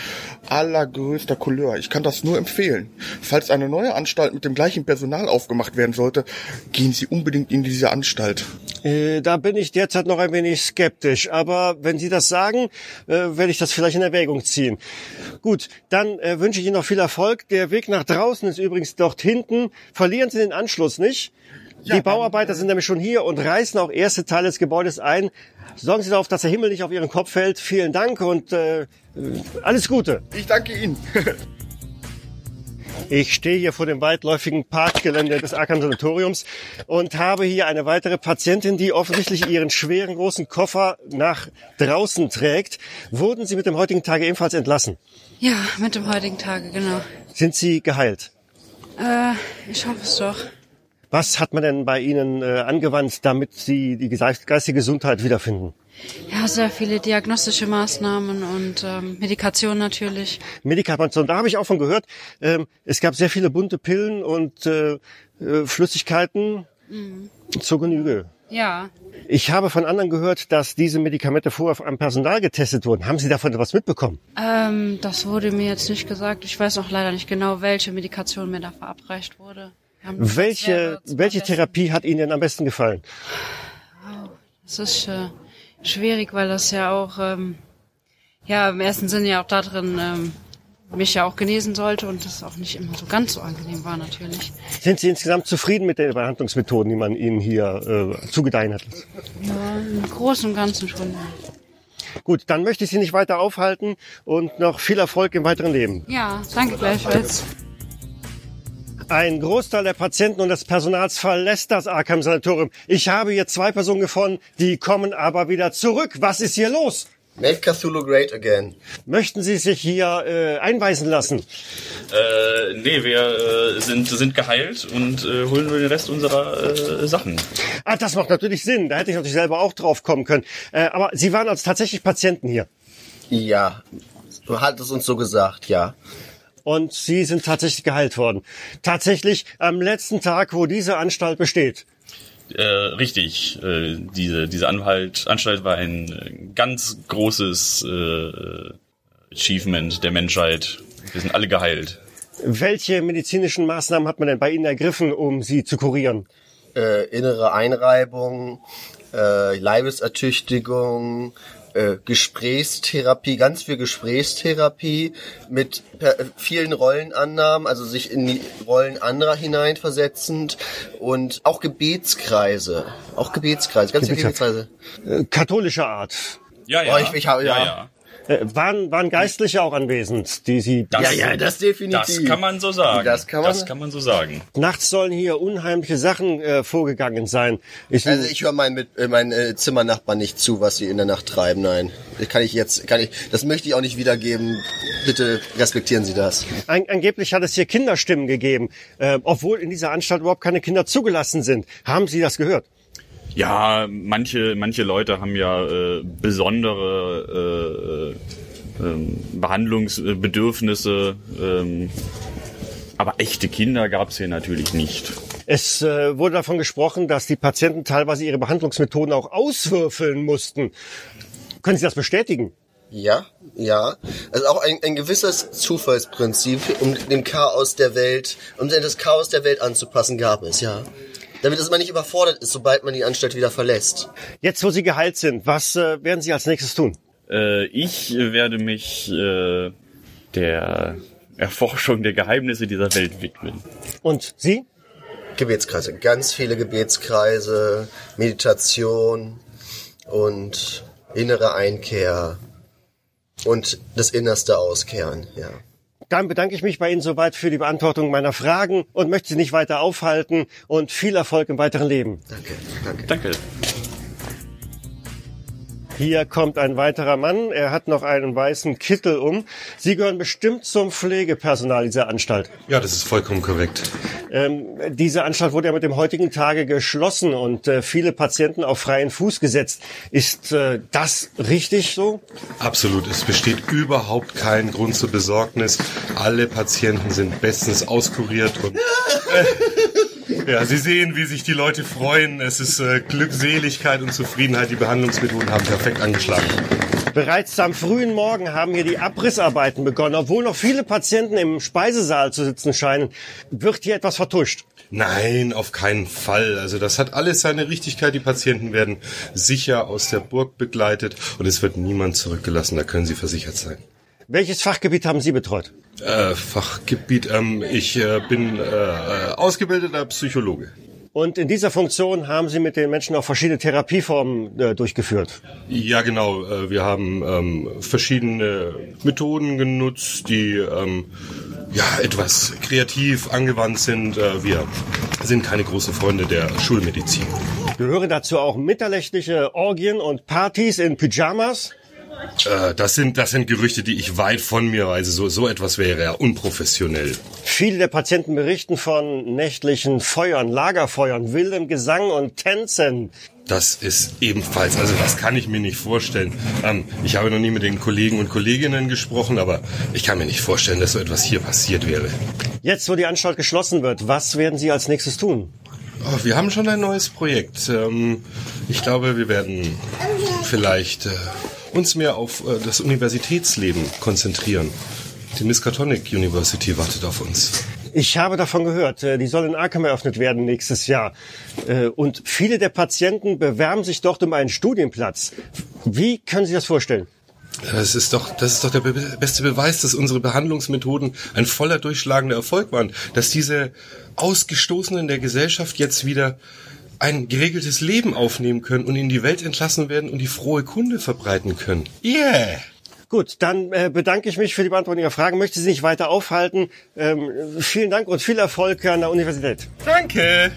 allergrößter Couleur. Ich kann das nur empfehlen. Falls eine neue Anstalt mit dem gleichen Personal aufgemacht werden sollte, gehen Sie unbedingt in diese Anstalt. Äh, da bin ich derzeit noch ein wenig skeptisch. Aber wenn Sie das sagen, äh, werde ich das vielleicht in Erwägung ziehen. Gut, dann äh, wünsche ich Ihnen noch viel Erfolg. Der Weg nach draußen ist übrigens dort hinten. Verlieren Sie den Anschluss nicht. Die Bauarbeiter sind nämlich schon hier und reißen auch erste Teile des Gebäudes ein. Sorgen Sie darauf, dass der Himmel nicht auf Ihren Kopf fällt. Vielen Dank und äh, alles Gute. Ich danke Ihnen. Ich stehe hier vor dem weitläufigen Parkgelände des Sanatoriums und habe hier eine weitere Patientin, die offensichtlich ihren schweren großen Koffer nach draußen trägt. Wurden Sie mit dem heutigen Tage ebenfalls entlassen? Ja, mit dem heutigen Tage, genau. Sind Sie geheilt? Äh, ich hoffe es doch. Was hat man denn bei Ihnen äh, angewandt, damit Sie die geistige Gesundheit wiederfinden? Ja, sehr viele diagnostische Maßnahmen und ähm, Medikation natürlich. Medikation, da habe ich auch von gehört. Ähm, es gab sehr viele bunte Pillen und äh, äh, Flüssigkeiten Mhm. zur Genüge. Ja, Ich habe von anderen gehört, dass diese Medikamente vorher am Personal getestet wurden. Haben Sie davon etwas mitbekommen? ähm, das wurde mir jetzt nicht gesagt. Ich weiß auch leider nicht genau, welche Medikation mir da verabreicht wurde. Das Welche, welche Therapie hat Ihnen denn am besten gefallen? Es ist äh, schwierig, weil das ja auch, ähm, ja, im ersten Sinne ja auch da drin ähm, mich ja auch genesen sollte und das auch nicht immer so ganz so angenehm war natürlich. Sind Sie insgesamt zufrieden mit den Behandlungsmethoden, die man Ihnen hier äh, zugedeihen hat? Ja, im Großen und Ganzen schon. Gut, dann möchte ich Sie nicht weiter aufhalten und noch viel Erfolg im weiteren Leben. Ja, danke gleichfalls. Ein Großteil der Patienten und des Personals verlässt das Arkham Sanatorium. Ich habe hier zwei Personen gefunden, die kommen aber wieder zurück. Was ist hier los? Make Cthulhu great again. Möchten Sie sich hier äh, einweisen lassen? Äh, nee, wir äh, sind, sind geheilt und äh, holen nur den Rest unserer äh, Sachen. Ah, das macht natürlich Sinn. Da hätte ich natürlich selber auch drauf kommen können. Äh, aber Sie waren als tatsächlich Patienten hier. Ja, du hattest uns so gesagt, ja. Und Sie sind tatsächlich geheilt worden. Tatsächlich am letzten Tag, wo diese Anstalt besteht. Äh, richtig, äh, diese, diese Anhalt, Anstalt war ein ganz großes äh, Achievement der Menschheit. Wir sind alle geheilt. Welche medizinischen Maßnahmen hat man denn bei Ihnen ergriffen, um Sie zu kurieren? Äh, innere Einreibung, äh, Leibesertüchtigung, äh, Gesprächstherapie, ganz viel Gesprächstherapie mit per vielen Rollenannahmen, also sich in die Rollen anderer hineinversetzend und auch Gebetskreise, auch Gebetskreise, ganz viele Gebetskreise. Äh, katholischer Art. Ja, ja. Oh, ich, ich habe, ja. Äh, waren, waren Geistliche auch anwesend, die Sie... Das, Ja, ja, das definitiv. Das kann man so sagen. Das kann man- das kann man so sagen. Nachts sollen hier unheimliche Sachen äh, vorgegangen sein. Ich, Also ich höre meinen mit äh, meinen äh, Zimmernachbarn nicht zu, was sie in der Nacht treiben. Nein, das kann ich jetzt, kann ich, das möchte ich auch nicht wiedergeben. Bitte respektieren Sie das. An, angeblich hat es hier Kinderstimmen gegeben, äh, obwohl in dieser Anstalt überhaupt keine Kinder zugelassen sind. Haben Sie das gehört? Ja, manche, manche Leute haben ja äh, besondere äh, äh, ähm, Behandlungsbedürfnisse, ähm, aber echte Kinder gab's hier natürlich nicht. Es äh, wurde davon gesprochen, dass die Patienten teilweise ihre Behandlungsmethoden auch auswürfeln mussten. Können Sie das bestätigen? Ja, ja. Also auch ein, ein gewisses Zufallsprinzip, um dem Chaos der Welt, um das Chaos der Welt anzupassen, gab es, ja. Damit es man nicht überfordert ist, sobald man die Anstalt wieder verlässt. Jetzt, wo Sie geheilt sind, was äh, werden Sie als nächstes tun? Äh, ich werde mich äh, der Erforschung der Geheimnisse dieser Welt widmen. Und Sie? Gebetskreise, ganz viele Gebetskreise, Meditation und innere Einkehr und das Innerste auskehren, ja. Dann bedanke ich mich bei Ihnen soweit für die Beantwortung meiner Fragen und möchte Sie nicht weiter aufhalten und viel Erfolg im weiteren Leben. Danke, danke. Danke. Hier kommt ein weiterer Mann. Er hat noch einen weißen Kittel um. Sie gehören bestimmt zum Pflegepersonal dieser Anstalt. Ja, das ist vollkommen korrekt. Ähm, diese Anstalt wurde ja mit dem heutigen Tage geschlossen und äh, viele Patienten auf freien Fuß gesetzt. Ist äh, das richtig so? Absolut. Es besteht überhaupt kein Grund zur Besorgnis. Alle Patienten sind bestens auskuriert und äh, ja, Sie sehen, wie sich die Leute freuen. Es ist äh, Glückseligkeit und Zufriedenheit. Die Behandlungsmethoden haben perfekt angeschlagen. Bereits am frühen Morgen haben hier die Abrissarbeiten begonnen. Obwohl noch viele Patienten im Speisesaal zu sitzen scheinen, wird hier etwas vertuscht. Nein, auf keinen Fall. Also das hat alles seine Richtigkeit. Die Patienten werden sicher aus der Burg begleitet und es wird niemand zurückgelassen. Da können Sie versichert sein. Welches Fachgebiet haben Sie betreut? Äh, Fachgebiet, ähm, ich äh, bin äh, ausgebildeter Psychologe. Und in dieser Funktion haben Sie mit den Menschen auch verschiedene Therapieformen äh, durchgeführt. Ja, genau. Äh, Wir haben ähm, verschiedene Methoden genutzt, die ähm, ja etwas kreativ angewandt sind. Äh, Wir sind keine großen Freunde der Schulmedizin. Gehören dazu auch mitterlächtliche Orgien und Partys in Pyjamas? Äh, Das sind das sind Gerüchte, die ich weit von mir weise. So so etwas wäre ja unprofessionell. Viele der Patienten berichten von nächtlichen Feuern, Lagerfeuern, wildem Gesang und Tänzen. Das ist ebenfalls, also das kann ich mir nicht vorstellen. Ähm, ich habe noch nie mit den Kollegen und Kolleginnen gesprochen, aber ich kann mir nicht vorstellen, dass so etwas hier passiert wäre. Jetzt, wo die Anstalt geschlossen wird, was werden Sie als nächstes tun? Oh, wir haben schon ein neues Projekt. Ähm, ich glaube, wir werden vielleicht äh, uns mehr auf äh, das Universitätsleben konzentrieren. Die Miskatonic University wartet auf uns. Ich habe davon gehört, äh, die soll in Arkham eröffnet werden nächstes Jahr. Äh, Und viele der Patienten bewerben sich dort um einen Studienplatz. Wie können Sie das vorstellen? Das ist doch, das ist doch der be beste Beweis, dass unsere Behandlungsmethoden ein voller durchschlagender Erfolg waren. Dass diese Ausgestoßenen der Gesellschaft jetzt wieder ein geregeltes Leben aufnehmen können und in die Welt entlassen werden und die frohe Kunde verbreiten können. Yeah! Gut, dann äh, bedanke ich mich für die Beantwortung Ihrer Fragen. Möchte Sie nicht weiter aufhalten. Ähm, vielen Dank und viel Erfolg an der Universität. Danke!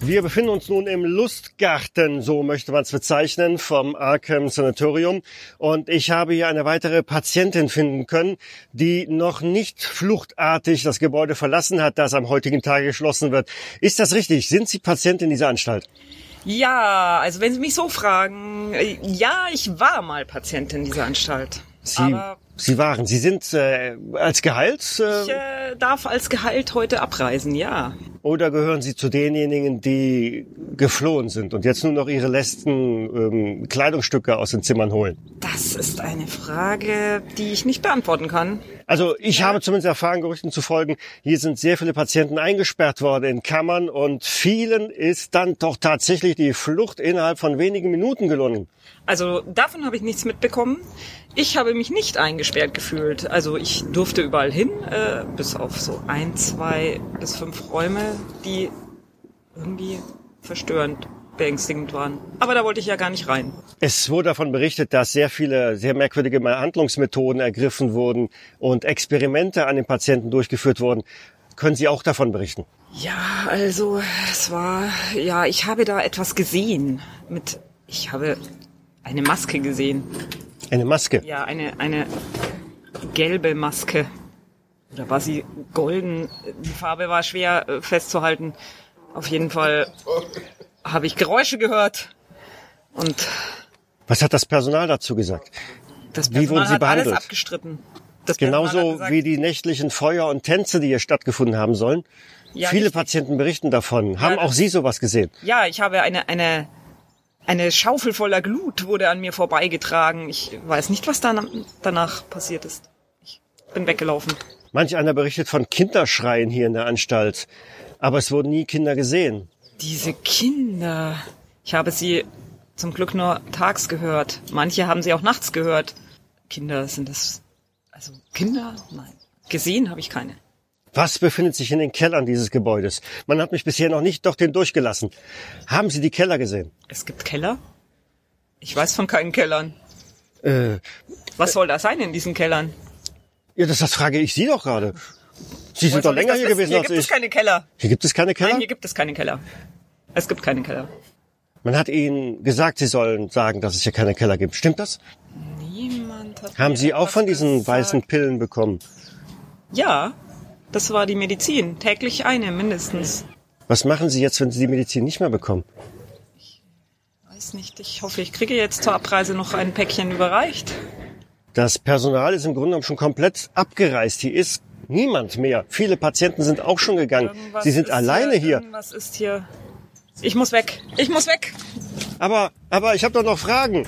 Wir befinden uns nun im Lustgarten, so möchte man es bezeichnen, vom Arkham Sanatorium. Und ich habe hier eine weitere Patientin finden können, die noch nicht fluchtartig das Gebäude verlassen hat, das am heutigen Tage geschlossen wird. Ist das richtig? Sind Sie Patientin dieser Anstalt? Ja, also wenn Sie mich so fragen, äh, ja, ich war mal Patientin dieser Anstalt. Sie, Aber Sie waren. Sie sind äh, als geheilt? Äh, ich äh, darf als geheilt heute abreisen, ja. Oder gehören Sie zu denjenigen, die geflohen sind und jetzt nur noch ihre letzten ähm, Kleidungsstücke aus den Zimmern holen? Das ist eine Frage, die ich nicht beantworten kann. Also ich habe zumindest erfahren, Gerüchten zu folgen, hier sind sehr viele Patienten eingesperrt worden in Kammern und vielen ist dann doch tatsächlich die Flucht innerhalb von wenigen Minuten gelungen. Also davon habe ich nichts mitbekommen. Ich habe mich nicht eingesperrt gefühlt. Also ich durfte überall hin, äh, bis auf so ein, zwei bis fünf Räume, die irgendwie verstörend, beängstigend waren. Aber da wollte ich ja gar nicht rein. Es wurde davon berichtet, dass sehr viele sehr merkwürdige Behandlungsmethoden ergriffen wurden und Experimente an den Patienten durchgeführt wurden. Können Sie auch davon berichten? Ja, also es war, ja, ich habe da etwas gesehen. Mit, ich habe eine Maske gesehen. Eine Maske? Ja, eine, eine gelbe Maske. Oder war sie golden? Die Farbe war schwer äh, festzuhalten. Auf jeden Fall habe ich Geräusche gehört. Und Was hat das Personal dazu gesagt? das Wie wurden Sie hat alles behandelt? abgestritten. Genauso wie die nächtlichen Feuer und Tänze, die hier stattgefunden haben sollen. Ja, Viele richtig. Patienten berichten davon. Haben Ja, auch das- Sie sowas gesehen? Ja, ich habe eine, eine, eine Schaufel voller Glut wurde an mir vorbeigetragen. Ich weiß nicht, was dann, danach passiert ist. Ich bin weggelaufen. Manch einer berichtet von Kinderschreien hier in der Anstalt. Aber es wurden nie Kinder gesehen. Diese Kinder. Ich habe sie zum Glück nur tags gehört. Manche haben sie auch nachts gehört. Kinder sind das. Also Kinder? Nein. Gesehen habe ich keine. Was befindet sich in den Kellern dieses Gebäudes? Man hat mich bisher noch nicht durch den durchgelassen. Haben Sie die Keller gesehen? Es gibt Keller? Ich weiß von keinen Kellern. Äh, Was soll das sein in diesen Kellern? ja, das, das frage ich Sie doch gerade. Sie sind doch ich länger hier gewesen Hier als gibt es ich. keine Keller. Hier gibt es keine Keller? Nein, hier gibt es keine Keller. Es gibt keine Keller. Man hat Ihnen gesagt, Sie sollen sagen, dass es hier keine Keller gibt. Stimmt das? Niemand hat Haben Sie auch von diesen gesagt. weißen Pillen bekommen? Ja, das war die Medizin. Täglich eine mindestens. Was machen Sie jetzt, wenn Sie die Medizin nicht mehr bekommen? Weiß nicht. Ich hoffe, ich kriege jetzt zur Abreise noch ein Päckchen überreicht. Das Personal ist im Grunde genommen schon komplett abgereist. Hier ist niemand mehr. Viele Patienten sind auch schon gegangen. Irgendwas Sie sind alleine hier. Irgendwas ist hier. Ich muss weg. Ich muss weg. Aber, aber ich habe doch noch Fragen.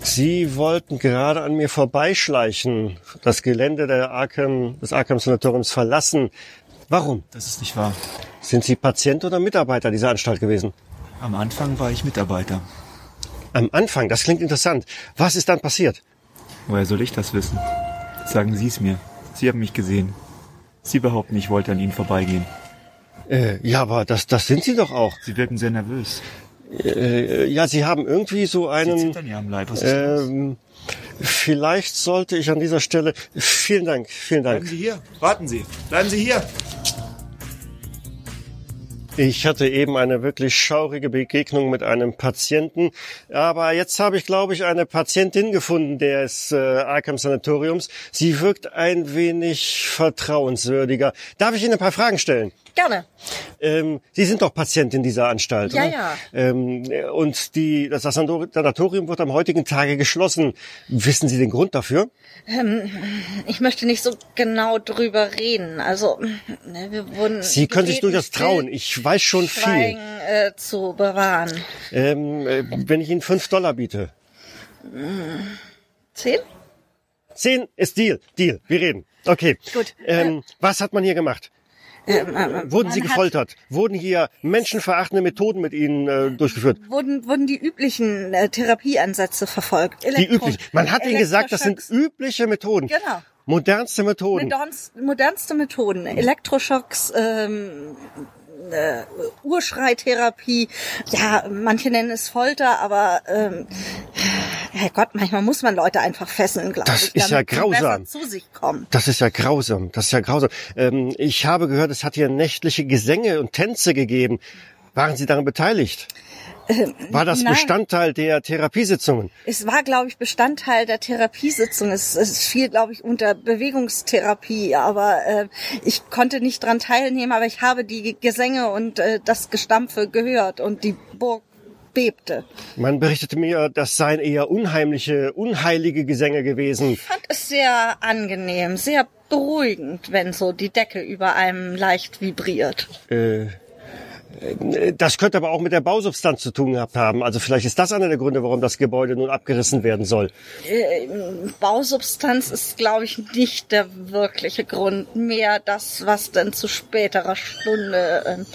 Sie wollten gerade an mir vorbeischleichen, das Gelände der Arkham, des Arkham Sanatoriums verlassen. Warum? Das ist nicht wahr. Sind Sie Patient oder Mitarbeiter dieser Anstalt gewesen? Am Anfang war ich Mitarbeiter. Am Anfang, das klingt interessant. Was ist dann passiert? Woher soll ich das wissen? Sagen Sie es mir. Sie haben mich gesehen. Sie behaupten, ich wollte an Ihnen vorbeigehen. Äh, ja, aber das, das sind Sie doch auch. Sie wirken sehr nervös. Äh, ja, Sie haben irgendwie so einen. Sie zittern ja am Leib. Was ist ähm, vielleicht sollte ich an dieser Stelle. Vielen Dank, vielen Dank. Bleiben Sie hier. Warten Sie. Bleiben Sie hier. Ich hatte eben eine wirklich schaurige Begegnung mit einem Patienten, aber jetzt habe ich, glaube ich, eine Patientin gefunden des äh, Arkham Sanatoriums. Sie wirkt ein wenig vertrauenswürdiger. Darf ich Ihnen ein paar Fragen stellen? Gerne. Ähm, Sie sind doch Patientin dieser Anstalt, Ja, oder? ja. Ähm, und die, das Sanatorium wird am heutigen Tage geschlossen. Wissen Sie den Grund dafür? Ähm, ich möchte nicht so genau drüber reden. Also, ne, wir wurden. Sie können sich durchaus trauen. Ich weiß schon viel. Äh, zu bewahren. Ähm, äh, wenn ich Ihnen fünf Dollar biete. Hm, Zehn? Zehn ist Deal. Deal. Wir reden. Okay. Gut. Ähm, was hat man hier gemacht? Ähm, ähm, Wurden man Sie gefoltert? Wurden hier menschenverachtende Methoden mit Ihnen äh, durchgeführt? Wurden, wurden die üblichen äh, Therapieansätze verfolgt? Die üblichen. Man hat Ihnen gesagt, das sind übliche Methoden. Genau. Modernste Methoden. Modernst, modernste Methoden. Elektroschocks, ähm, äh, Urschreitherapie. Ja, manche nennen es Folter, aber ähm, Herrgott, manchmal muss man Leute einfach fesseln, glaube Das ich. ist ja grausam. zu sich kommen. Das ist ja grausam. Das ist ja grausam. Ähm, ich habe gehört, es hat hier nächtliche Gesänge und Tänze gegeben. Waren Sie daran beteiligt? War das Ähm, nein. Bestandteil der Therapiesitzungen? Es war, glaube ich, Bestandteil der Therapiesitzung. Es, es fiel, glaube ich, unter Bewegungstherapie, aber äh, ich konnte nicht dran teilnehmen, aber ich habe die Gesänge und äh, das Gestampfe gehört und die Burg bebte. Man berichtete mir, das seien eher unheimliche, unheilige Gesänge gewesen. Ich fand es sehr angenehm, sehr beruhigend, wenn so die Decke über einem leicht vibriert. Äh, äh, das könnte aber auch mit der Bausubstanz zu tun gehabt haben. Also vielleicht ist das einer der Gründe, warum das Gebäude nun abgerissen werden soll. Äh, Bausubstanz ist, glaube ich, nicht der wirkliche Grund. Mehr das, was dann zu späterer Stunde. ähm,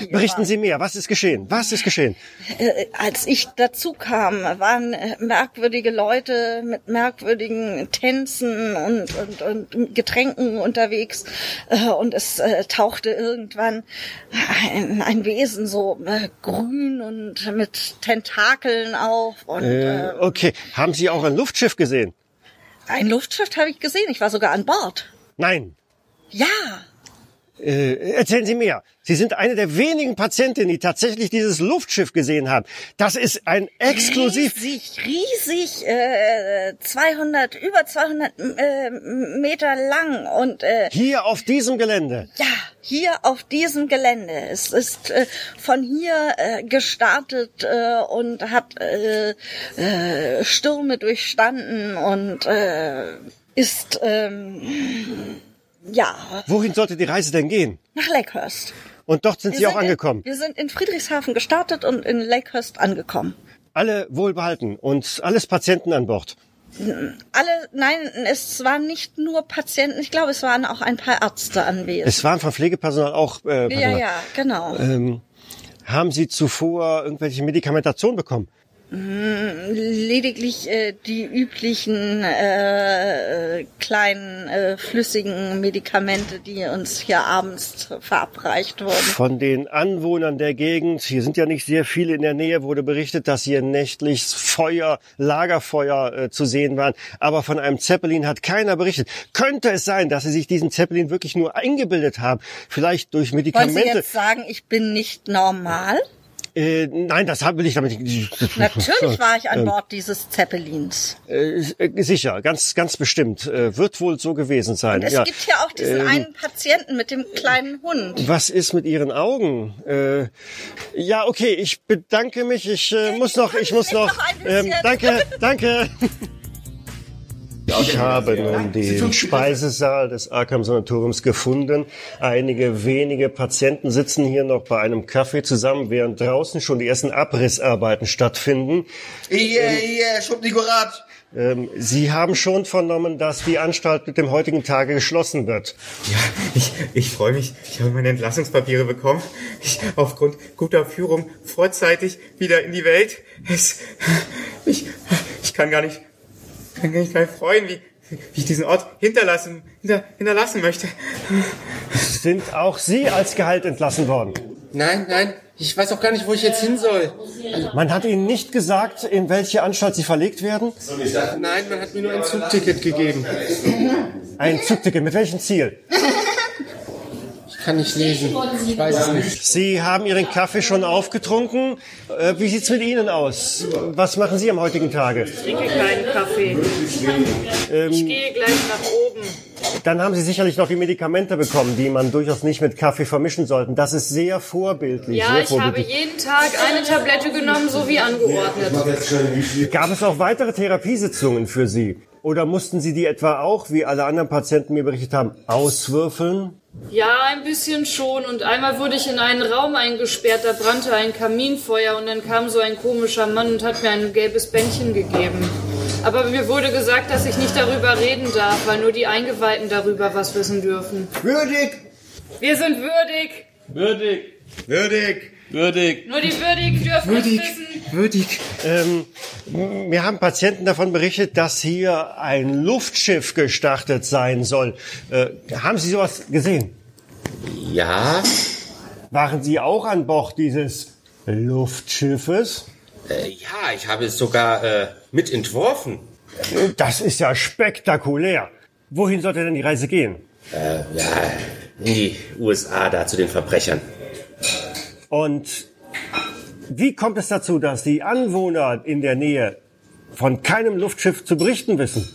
Berichten. Sie mehr. Was ist geschehen? Was ist geschehen? Äh, als ich dazu kam, waren äh, merkwürdige Leute mit merkwürdigen Tänzen und, und, und Getränken unterwegs äh, und es äh, tauchte irgendwann ein, ein Wesen so äh, grün und mit Tentakeln auf und Äh, äh, okay. Haben Sie auch ein Luftschiff gesehen? ein Luftschiff habe ich gesehen. Ich war sogar an Bord. Nein. Ja, Äh, erzählen Sie mehr. Sie sind eine der wenigen Patientinnen, die tatsächlich dieses Luftschiff gesehen haben. Das ist ein exklusiv. Riesig, riesig, äh, 200, über 200 äh, Meter lang und äh, Hier auf diesem Gelände. ja, hier auf diesem Gelände. Es ist äh, von hier äh, gestartet äh, und hat äh, äh, Stürme durchstanden und äh, ist ähm, ja Wohin sollte die Reise denn gehen? nach Lakehurst. Und dort sind Wir Sie auch in- angekommen. Wir sind in Friedrichshafen gestartet und in Lakehurst angekommen. Alle wohlbehalten und alles Patienten an Bord. Alle, nein, es waren nicht nur Patienten, ich glaube, es waren auch ein paar Ärzte anwesend. Es waren von Pflegepersonal auch. Äh, ja, ja, genau. Ähm, haben Sie zuvor irgendwelche Medikamentation bekommen? Mm, Lediglich äh, die üblichen äh, kleinen äh, flüssigen Medikamente, die uns hier abends verabreicht wurden. Von den Anwohnern der Gegend, hier sind ja nicht sehr viele in der Nähe, wurde berichtet, dass hier nächtlich Feuer, Lagerfeuer äh, zu sehen waren. Aber von einem Zeppelin hat keiner berichtet. Könnte es sein, dass sie sich diesen Zeppelin wirklich nur eingebildet haben? Vielleicht durch Wollen Sie Medikamente? jetzt sagen, ich bin nicht normal? Äh, nein, das will ich damit nicht. Natürlich war ich an Ähm, Bord dieses Zeppelins. Äh, äh, sicher, ganz, ganz bestimmt. Äh, wird wohl so gewesen sein. Und es ja. gibt ja auch diesen Ähm, einen Patienten mit dem kleinen Hund. Was ist mit Ihren Augen? Äh, ja, okay, ich bedanke mich. Ich muss noch, ich muss noch. Ähm, danke, danke. Ich habe nun den Speisesaal des Arkham Sanatoriums gefunden. Einige wenige Patienten sitzen hier noch bei einem Kaffee zusammen, während draußen schon die ersten Abrissarbeiten stattfinden. Hier, hier, Schubdigurat. Ähm, Sie haben schon vernommen, dass die Anstalt mit dem heutigen Tage geschlossen wird. Ich, ich freue mich. Ich habe meine Entlassungspapiere bekommen. Ich, aufgrund guter Führung vorzeitig wieder in die Welt. Es, ich, ich kann gar nicht, kann nicht mehr freuen, wie, wie ich diesen Ort hinterlassen, hinter, hinterlassen möchte. Sind auch Sie als Gehalt entlassen worden? Nein, nein, ich weiß auch gar nicht, wo ich jetzt hin soll. Man hat Ihnen nicht gesagt, in welche Anstalt Sie verlegt werden? Nein, man hat mir nur ein Zugticket gegeben. Ein Zugticket, mit welchem Ziel? Ich kann nicht lesen. Ich weiß es nicht. Sie haben Ihren Kaffee schon aufgetrunken. Äh, Wie sieht's mit Ihnen aus? Was machen Sie am heutigen Tage? Ich trinke keinen Kaffee. Ähm, Ich gehe gleich nach oben. Dann haben Sie sicherlich noch die Medikamente bekommen, die man durchaus nicht mit Kaffee vermischen sollte. Das ist sehr vorbildlich. Ja, sehr ich habe vorbildlich. jeden Tag eine Tablette genommen, so wie angeordnet. Gab es auch weitere Therapiesitzungen für Sie? Oder mussten Sie die etwa auch, wie alle anderen Patienten mir berichtet haben, auswürfeln? Ja, ein bisschen schon. Und einmal wurde ich in einen Raum eingesperrt, da brannte ein Kaminfeuer und dann kam so ein komischer Mann und hat mir ein gelbes Bändchen gegeben. Aber mir wurde gesagt, dass ich nicht darüber reden darf, weil nur die Eingeweihten darüber was wissen dürfen. Würdig! Wir sind würdig. Würdig. Würdig. Würdig. Nur die würdig dürfen es wissen. Würdig. Ähm, mir haben Patienten davon berichtet, dass hier ein Luftschiff gestartet sein soll. Äh, haben Sie sowas gesehen? Ja. Waren Sie auch an Bord dieses Luftschiffes? Äh, ja, ich habe es sogar äh, mit entworfen. Das ist ja spektakulär. Wohin sollte denn die Reise gehen? Äh, ja, in die USA da zu den Verbrechern. Und wie kommt es dazu, dass die Anwohner in der Nähe von keinem Luftschiff zu berichten wissen?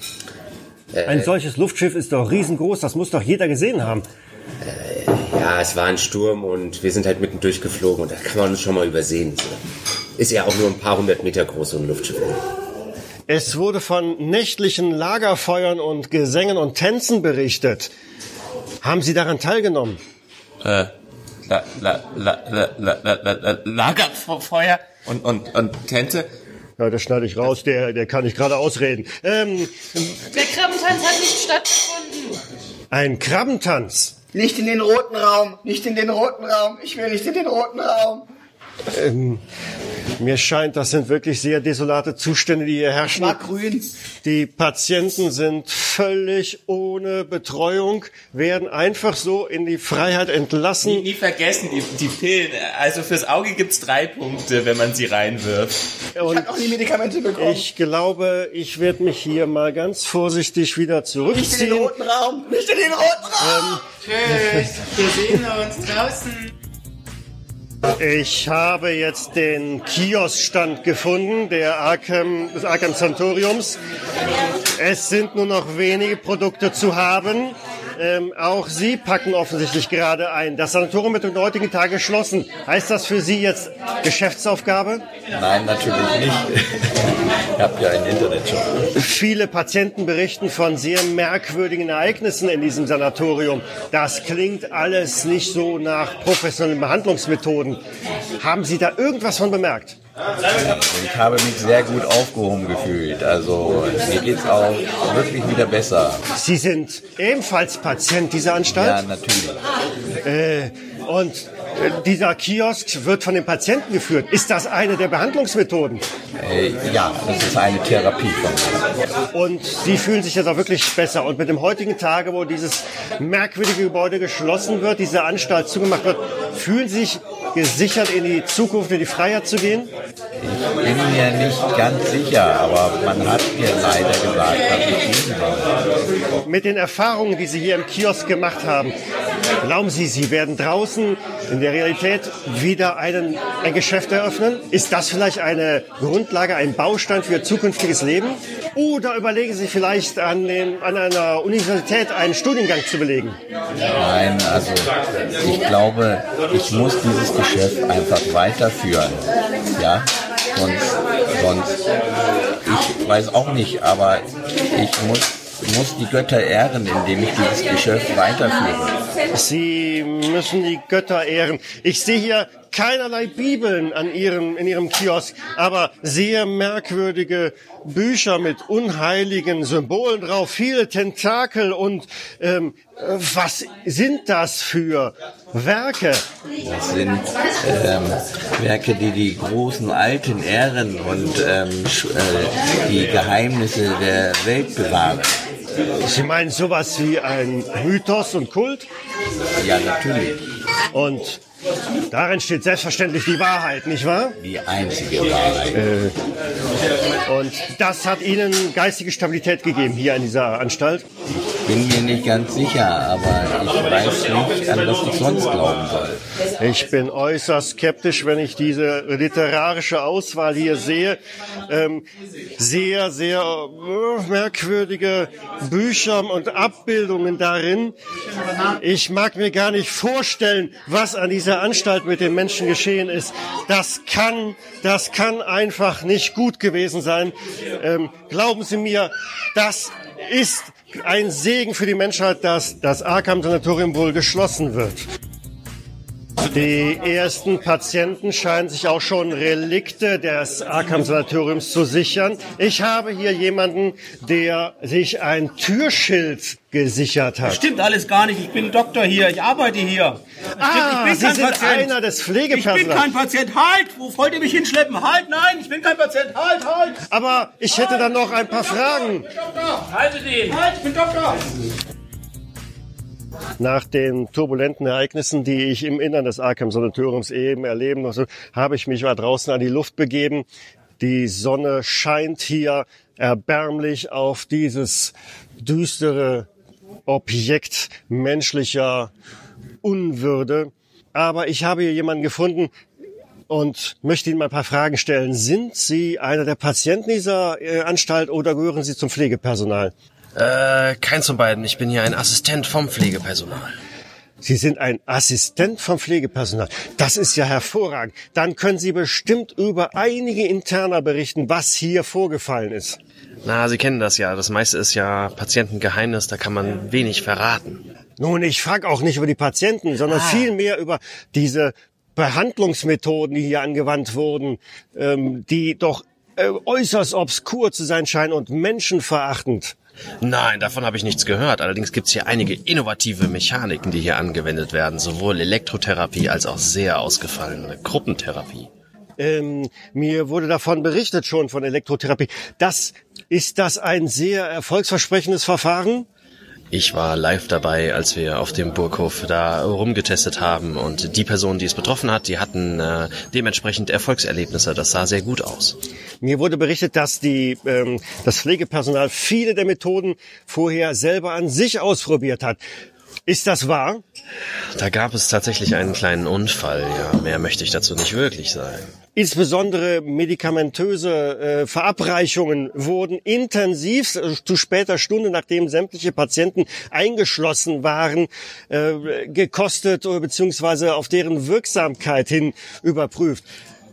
Ein solches Luftschiff ist doch riesengroß, das muss doch jeder gesehen haben. Ja, es war ein Sturm und wir sind halt mitten durchgeflogen und da kann man uns schon mal übersehen. Ist ja auch nur ein paar hundert Meter groß, so ein Luftschiff. Es wurde von nächtlichen Lagerfeuern und Gesängen und Tänzen berichtet. Haben Sie daran teilgenommen? Äh, La, la, la, la, la, la, la, la, Lagerfeuer und, und, und Tente. Ja, das schneide ich raus, der, der kann ich gerade ausreden. Ähm, der Krabbentanz hat nicht stattgefunden. Ein Krabbentanz? Nicht in den roten Raum, nicht in den roten Raum, ich will nicht in den roten Raum. Ähm, mir scheint, das sind wirklich sehr desolate Zustände, die hier herrschen. mag grün. Die Patienten sind völlig ohne Betreuung, werden einfach so in die Freiheit entlassen. Nie, nie vergessen, die, die Pillen. Also fürs Auge gibt's drei Punkte, wenn man sie reinwirft. Und auch die Medikamente bekommen. ich glaube, ich werde mich hier mal ganz vorsichtig wieder Nicht in den zurückziehen. roten Raum! Nicht in den roten Raum! Tschüss, wir sehen uns draußen. Ich habe jetzt den Kioskstand gefunden, der Arkham, des Arkham Santoriums. Es sind nur noch wenige Produkte zu haben. Ähm, auch Sie packen offensichtlich gerade ein. Das Sanatorium wird am heutigen Tag geschlossen. Heißt das für Sie jetzt Geschäftsaufgabe? Nein, natürlich nicht. Ich habe ja einen Internetshop. Viele Patienten berichten von sehr merkwürdigen Ereignissen in diesem Sanatorium. Das klingt alles nicht so nach professionellen Behandlungsmethoden. Haben Sie da irgendwas von bemerkt? Ich habe mich sehr gut aufgehoben gefühlt. Also mir geht's auch wirklich wieder besser. Sie sind ebenfalls Patient dieser Ja, Anstalt? natürlich. Äh, und äh, dieser Kiosk wird von den Patienten geführt. Ist das eine der Behandlungsmethoden? Äh, ja, das ist eine Therapie von mir. Und Sie fühlen sich jetzt auch wirklich besser. Und mit dem heutigen Tage, wo dieses merkwürdige Gebäude geschlossen wird, diese Anstalt zugemacht wird, fühlen Sie sich gesichert in die Zukunft, in die Freiheit zu gehen? Ich bin mir nicht ganz sicher, aber man hat mir leider gesagt, dass ich gehen soll. Mit den Erfahrungen, die Sie hier im Kiosk gemacht haben, glauben Sie, Sie werden draußen in der Realität wieder einen, ein Geschäft eröffnen? Ist das vielleicht eine Grundlage, ein Baustein für Ihr zukünftiges Leben? Oder überlegen Sie vielleicht an, den, an einer Universität einen Studiengang zu belegen? Nein, also ich glaube, ich muss dieses Geschäft einfach weiterführen. Ja, sonst, sonst, ich weiß auch nicht, aber ich muss, muss die Götter ehren, indem ich dieses Geschäft weiterführe. Sie müssen die Götter ehren. Ich sehe hier keinerlei Bibeln an ihrem, in Ihrem Kiosk, aber sehr merkwürdige Bücher mit unheiligen Symbolen drauf, viele Tentakel und ähm, was sind das für Werke? Das sind ähm, Werke, die die großen Alten ehren und ähm, äh, die Geheimnisse der Welt bewahren. Sie meinen sowas wie ein Mythos und Kult? Ja, natürlich. Und darin steht selbstverständlich die Wahrheit, nicht wahr? Die einzige Wahrheit. Äh, und das hat Ihnen geistige Stabilität gegeben hier in dieser Anstalt? Bin mir nicht ganz sicher, aber ich weiß nicht, an was ich sonst glauben soll. Ich bin äußerst skeptisch, wenn ich diese literarische Auswahl hier sehe. Ähm, sehr, sehr äh, merkwürdige Bücher und Abbildungen darin. Ich mag mir gar nicht vorstellen, was an dieser Anstalt mit den Menschen geschehen ist. Das kann, das kann einfach nicht gut gewesen sein. Ähm, glauben Sie mir, das ist ein Segen für die Menschheit, dass das Arkham Sanatorium wohl geschlossen wird. Die ersten Patienten scheinen sich auch schon Relikte des Arkham Sanatoriums zu sichern. Ich habe hier jemanden, der sich ein Türschild gesichert hat. Stimmt alles gar nicht. Ich bin Doktor hier. Ich arbeite hier. Das Ah, Sie sind einer des Ich bin Pflegepersonals. kein Patient. Halt! Wo wollt ihr mich hinschleppen? Halt! Nein, ich bin kein Patient. Halt, halt! Aber ich hätte dann noch ein paar Fragen. Haltet ihn! Halt, ich bin Doktor! Nach den turbulenten Ereignissen, die ich im Innern des Arkham Sanatoriums eben erleben musste, habe ich mich mal draußen an die Luft begeben. Die Sonne scheint hier erbärmlich auf dieses düstere Objekt menschlicher Unwürde. Aber ich habe hier jemanden gefunden und möchte Ihnen mal ein paar Fragen stellen. Sind Sie einer der Patienten dieser äh, Anstalt oder gehören Sie zum Pflegepersonal? Äh, keins von beiden. Ich bin hier ein Assistent vom Pflegepersonal. Sie sind ein Assistent vom Pflegepersonal. Das ist ja hervorragend. Dann können Sie bestimmt über einige Interner berichten, was hier vorgefallen ist. Na, Sie kennen das ja. Das meiste ist ja Patientengeheimnis. Da kann man wenig verraten. Nun, ich frage auch nicht über die Patienten, sondern Ah. vielmehr über diese Behandlungsmethoden, die hier angewandt wurden, ähm, die doch äh, äußerst obskur zu sein scheinen und menschenverachtend. Nein, davon habe ich nichts gehört. Allerdings gibt es hier einige innovative Mechaniken, die hier angewendet werden. Sowohl Elektrotherapie als auch sehr ausgefallene Gruppentherapie. Ähm, mir wurde davon berichtet schon von Elektrotherapie. Das ist das ein sehr erfolgsversprechendes Verfahren? Ich war live dabei, als wir auf dem Burghof da rumgetestet haben und die Person, die es betroffen hat, die hatten äh, dementsprechend Erfolgserlebnisse. Das sah sehr gut aus. Mir wurde berichtet, dass die, ähm, das Pflegepersonal viele der Methoden vorher selber an sich ausprobiert hat. Ist das wahr? Da gab es tatsächlich einen kleinen Unfall. Ja, mehr möchte ich dazu nicht wirklich sagen. Insbesondere medikamentöse äh, Verabreichungen wurden intensiv äh, zu später Stunde, nachdem sämtliche Patienten eingeschlossen waren, äh, gekostet beziehungsweise auf deren Wirksamkeit hin überprüft.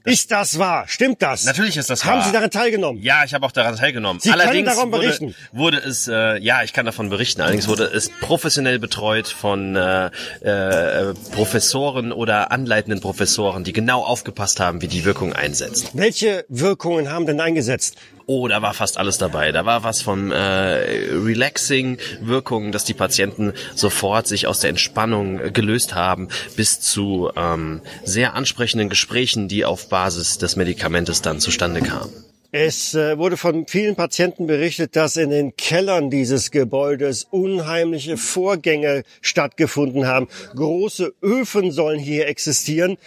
Ist das wahr? Stimmt das? Natürlich ist das Haben wahr. Sie daran teilgenommen? Ja, ich habe auch daran teilgenommen. Sie können Allerdings darum wurde, berichten. wurde es, äh, ja, ich kann davon berichten. Allerdings wurde es professionell betreut von äh, äh, Professoren oder anleitenden Professoren, die genau aufgepasst haben, wie die Wirkung einsetzt. Welche Wirkungen haben denn eingesetzt? Oh, da war fast alles dabei. Da war was vom äh, relaxing Wirkungen, dass die Patienten sofort sich aus der Entspannung gelöst haben, bis zu ähm, sehr ansprechenden Gesprächen, die auf Basis des Medikamentes dann zustande kamen. Es äh, wurde von vielen Patienten berichtet, dass in den Kellern dieses Gebäudes unheimliche Vorgänge stattgefunden haben. Große Öfen sollen hier existieren.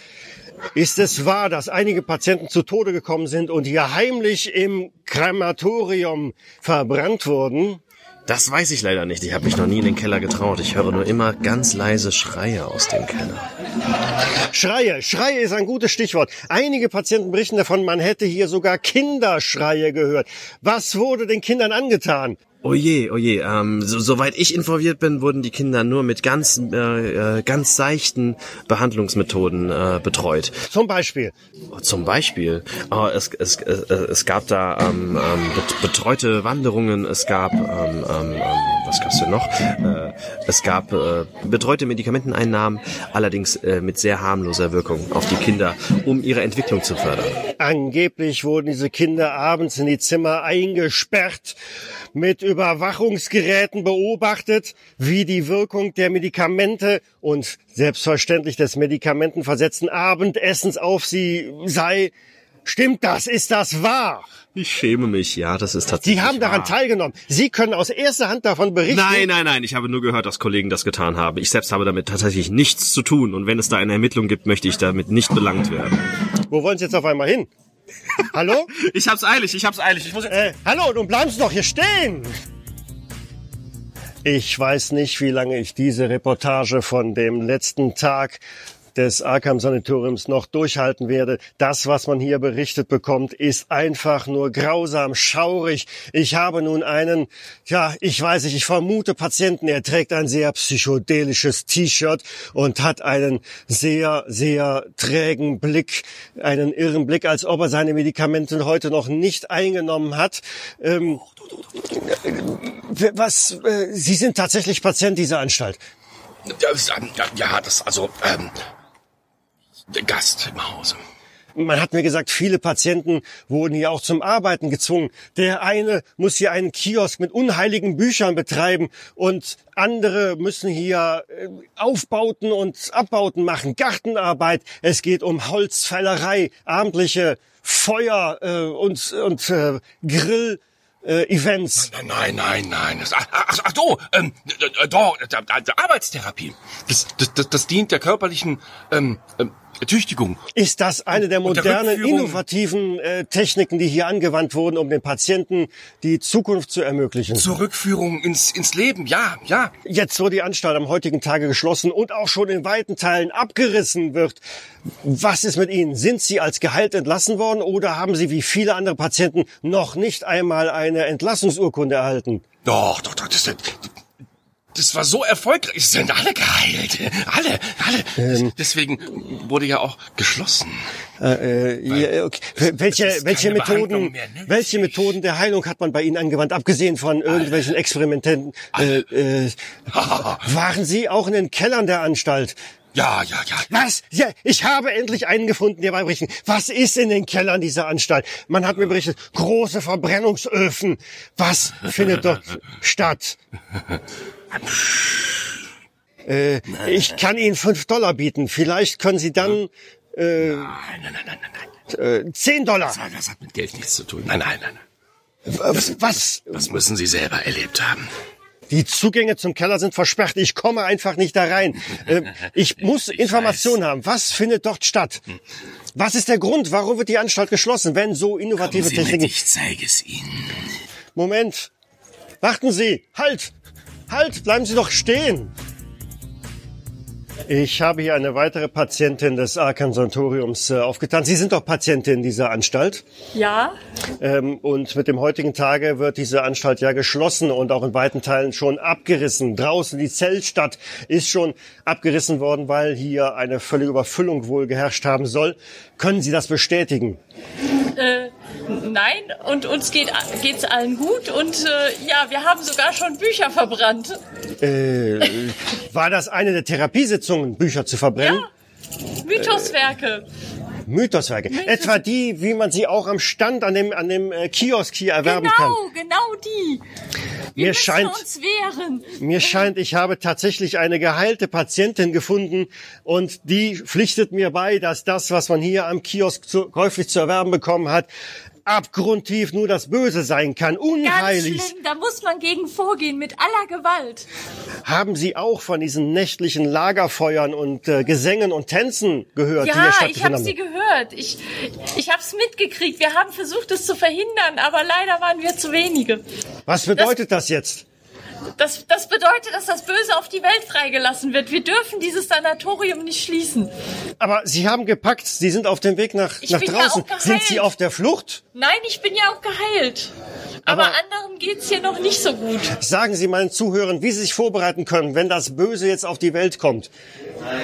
Ist es wahr, dass einige Patienten zu Tode gekommen sind und hier heimlich im Krematorium verbrannt wurden? Das weiß ich leider nicht. Ich habe mich noch nie in den Keller getraut. Ich höre nur immer ganz leise Schreie aus dem Keller. Schreie, Schreie ist ein gutes Stichwort. Einige Patienten berichten davon, man hätte hier sogar Kinderschreie gehört. Was wurde den Kindern angetan? Oje, oje, ähm, so, soweit ich informiert bin, wurden die Kinder nur mit ganz, äh, äh, ganz seichten Behandlungsmethoden äh, betreut. Zum Beispiel? Zum Beispiel. Äh, es, es, es, es gab da ähm, ähm, bet- betreute Wanderungen, es gab, ähm, ähm, ähm, was gab's denn noch? Äh, es gab äh, betreute Medikamenteneinnahmen, allerdings äh, mit sehr harmloser Wirkung auf die Kinder, um ihre Entwicklung zu fördern. Angeblich wurden diese Kinder abends in die Zimmer eingesperrt, mit Überwachungsgeräten beobachtet, wie die Wirkung der Medikamente und selbstverständlich des medikamentenversetzten Abendessens auf sie sei. Stimmt das? Ist das wahr? Ich schäme mich, ja, das ist tatsächlich Sie haben daran wahr. teilgenommen. Sie können aus erster Hand davon berichten. Nein, nein, nein, ich habe nur gehört, dass Kollegen das getan haben. Ich selbst habe damit tatsächlich nichts zu tun und wenn es da eine Ermittlung gibt, möchte ich damit nicht belangt werden. Wo wollen Sie jetzt auf einmal hin? Hallo? Ich hab's eilig, ich hab's eilig. Ich muss jetzt äh, hallo, du bleibst doch hier stehen. Ich weiß nicht, wie lange ich diese Reportage von dem letzten Tag des Arkham Sanatoriums noch durchhalten werde. Das, was man hier berichtet bekommt, ist einfach nur grausam, schaurig. Ich habe nun einen, ja, ich weiß nicht, ich vermute Patienten, er trägt ein sehr psychedelisches T-Shirt und hat einen sehr, sehr trägen Blick, einen irren Blick, als ob er seine Medikamente heute noch nicht eingenommen hat. Ähm, was, äh, Sie sind tatsächlich Patient dieser Anstalt. Ja, das, also, ähm, Gast im Hause. Man hat mir gesagt, viele Patienten wurden hier auch zum Arbeiten gezwungen. Der eine muss hier einen Kiosk mit unheiligen Büchern betreiben und andere müssen hier äh, Aufbauten und Abbauten machen, Gartenarbeit. Es geht um Holzfällerei, abendliche Feuer äh, und, und äh, Grill. Äh, Events. Nein, nein, nein, nein. Das, ach, ach, ach so, ähm, doch, Arbeitstherapie. Das, das, das, das dient der körperlichen ähm, ähm, Tüchtigung. Ist das eine der der modernen, Rückführung- innovativen äh, Techniken, die hier angewandt wurden, um den Patienten die Zukunft zu ermöglichen? Zur Rückführung ins, ins Leben, ja, ja. Jetzt, wo die Anstalt am heutigen Tage geschlossen und auch schon in weiten Teilen abgerissen wird, was ist mit Ihnen? Sind Sie als Gehalt entlassen worden oder haben Sie wie viele andere Patienten noch nicht einmal eine Entlassungsurkunde erhalten? Doch, doch, doch, das, das war so erfolgreich. Es sind alle geheilt. Alle, alle. Deswegen wurde ja auch geschlossen. Äh, äh, ja, okay. Welche, welche Methoden, nötig. welche Methoden der Heilung hat man bei Ihnen angewandt, abgesehen von irgendwelchen Experimenten? Äh, äh, waren Sie auch in den Kellern der Anstalt? Ja, ja, ja. Was? Ja, ich habe endlich einen gefunden, der berichten. Was ist in den Kellern dieser Anstalt? Man hat mir berichtet, große Verbrennungsöfen. Was findet dort statt? Äh, ich kann Ihnen fünf Dollar bieten. Vielleicht können Sie dann äh, Nein, nein, nein, nein, nein. äh, zehn Dollar. Das, das hat mit Geld nichts zu tun. Nein, nein, nein. nein. Was? was? Das müssen Sie selber erlebt haben. Die Zugänge zum Keller sind versperrt. Ich komme einfach nicht da rein. Äh, ich muss Informationen haben. Was findet dort statt? Was ist der Grund? Warum wird die Anstalt geschlossen, wenn so innovative Kommen Sie mit, Techniken... ich zeige es Ihnen. Moment. Warten Sie. Halt. Halt. Bleiben Sie doch stehen. Ich habe hier eine weitere Patientin des Arkham Sanatoriums äh, aufgetan. Sie sind doch Patientin dieser Anstalt. Ja, Ähm, und mit dem heutigen Tage wird diese Anstalt ja geschlossen und auch in weiten Teilen schon abgerissen. Draußen die Zellstadt ist schon abgerissen worden, weil hier eine völlige Überfüllung wohl geherrscht haben soll. Können Sie das bestätigen? äh, nein, und uns geht geht's allen gut und äh, ja, wir haben sogar schon Bücher verbrannt. Äh, war das eine der Therapiesitzungen, Bücher zu verbrennen? Mythoswerke. Mythoswerke. Etwa die, wie man sie auch am Stand an dem, an dem äh, Kiosk hier erwerben kann. Genau, genau die. Wir Mir scheint- uns wehren. Mir scheint, ich habe tatsächlich eine geheilte Patientin gefunden und die pflichtet mir bei, dass das, was man hier am Kiosk zu, käuflich zu erwerben bekommen hat, abgrundtief nur das Böse sein kann, Ganz unheilig. schlimm, da muss man gegen vorgehen mit aller Gewalt. Haben Sie auch von diesen nächtlichen Lagerfeuern und äh, Gesängen und Tänzen gehört, Ja, ich habe sie gehört. Ich, ich habe es mitgekriegt. Wir haben versucht, es zu verhindern, aber leider waren wir zu wenige. Was bedeutet das jetzt? Das, das bedeutet, dass das Böse auf die Welt freigelassen wird. Wir dürfen dieses Sanatorium nicht schließen. Aber Sie haben gepackt, Sie sind auf dem Weg nach, Ich nach bin ja draußen. geheilt. sind Sie auf der Flucht? Nein, ich bin ja auch geheilt. Aber, anderen geht's hier noch nicht so gut. Sagen Sie meinen Zuhörern, wie Sie sich vorbereiten können, wenn das Böse jetzt auf die Welt kommt.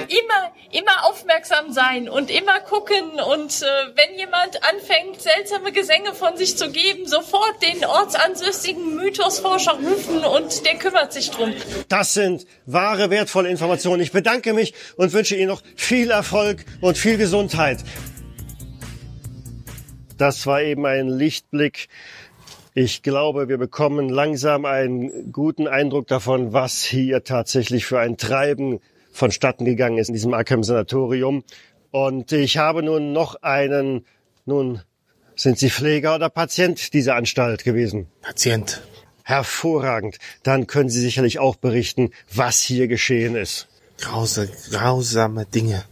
Immer, immer aufmerksam sein und immer gucken und äh, wenn jemand anfängt, seltsame Gesänge von sich zu geben, sofort den ortsansässigen Mythosforscher rufen und der kümmert sich drum. Das sind wahre, wertvolle Informationen. Ich bedanke mich und wünsche Ihnen noch viel Erfolg und viel Gesundheit. Das war eben ein Lichtblick. Ich glaube, wir bekommen langsam einen guten Eindruck davon, was hier tatsächlich für ein Treiben vonstatten gegangen ist in diesem Arkham Sanatorium. Und ich habe nun noch einen, nun, sind Sie Pfleger oder Patient dieser Anstalt gewesen? Patient. Hervorragend. Dann können Sie sicherlich auch berichten, was hier geschehen ist. Grause, grausame Dinge.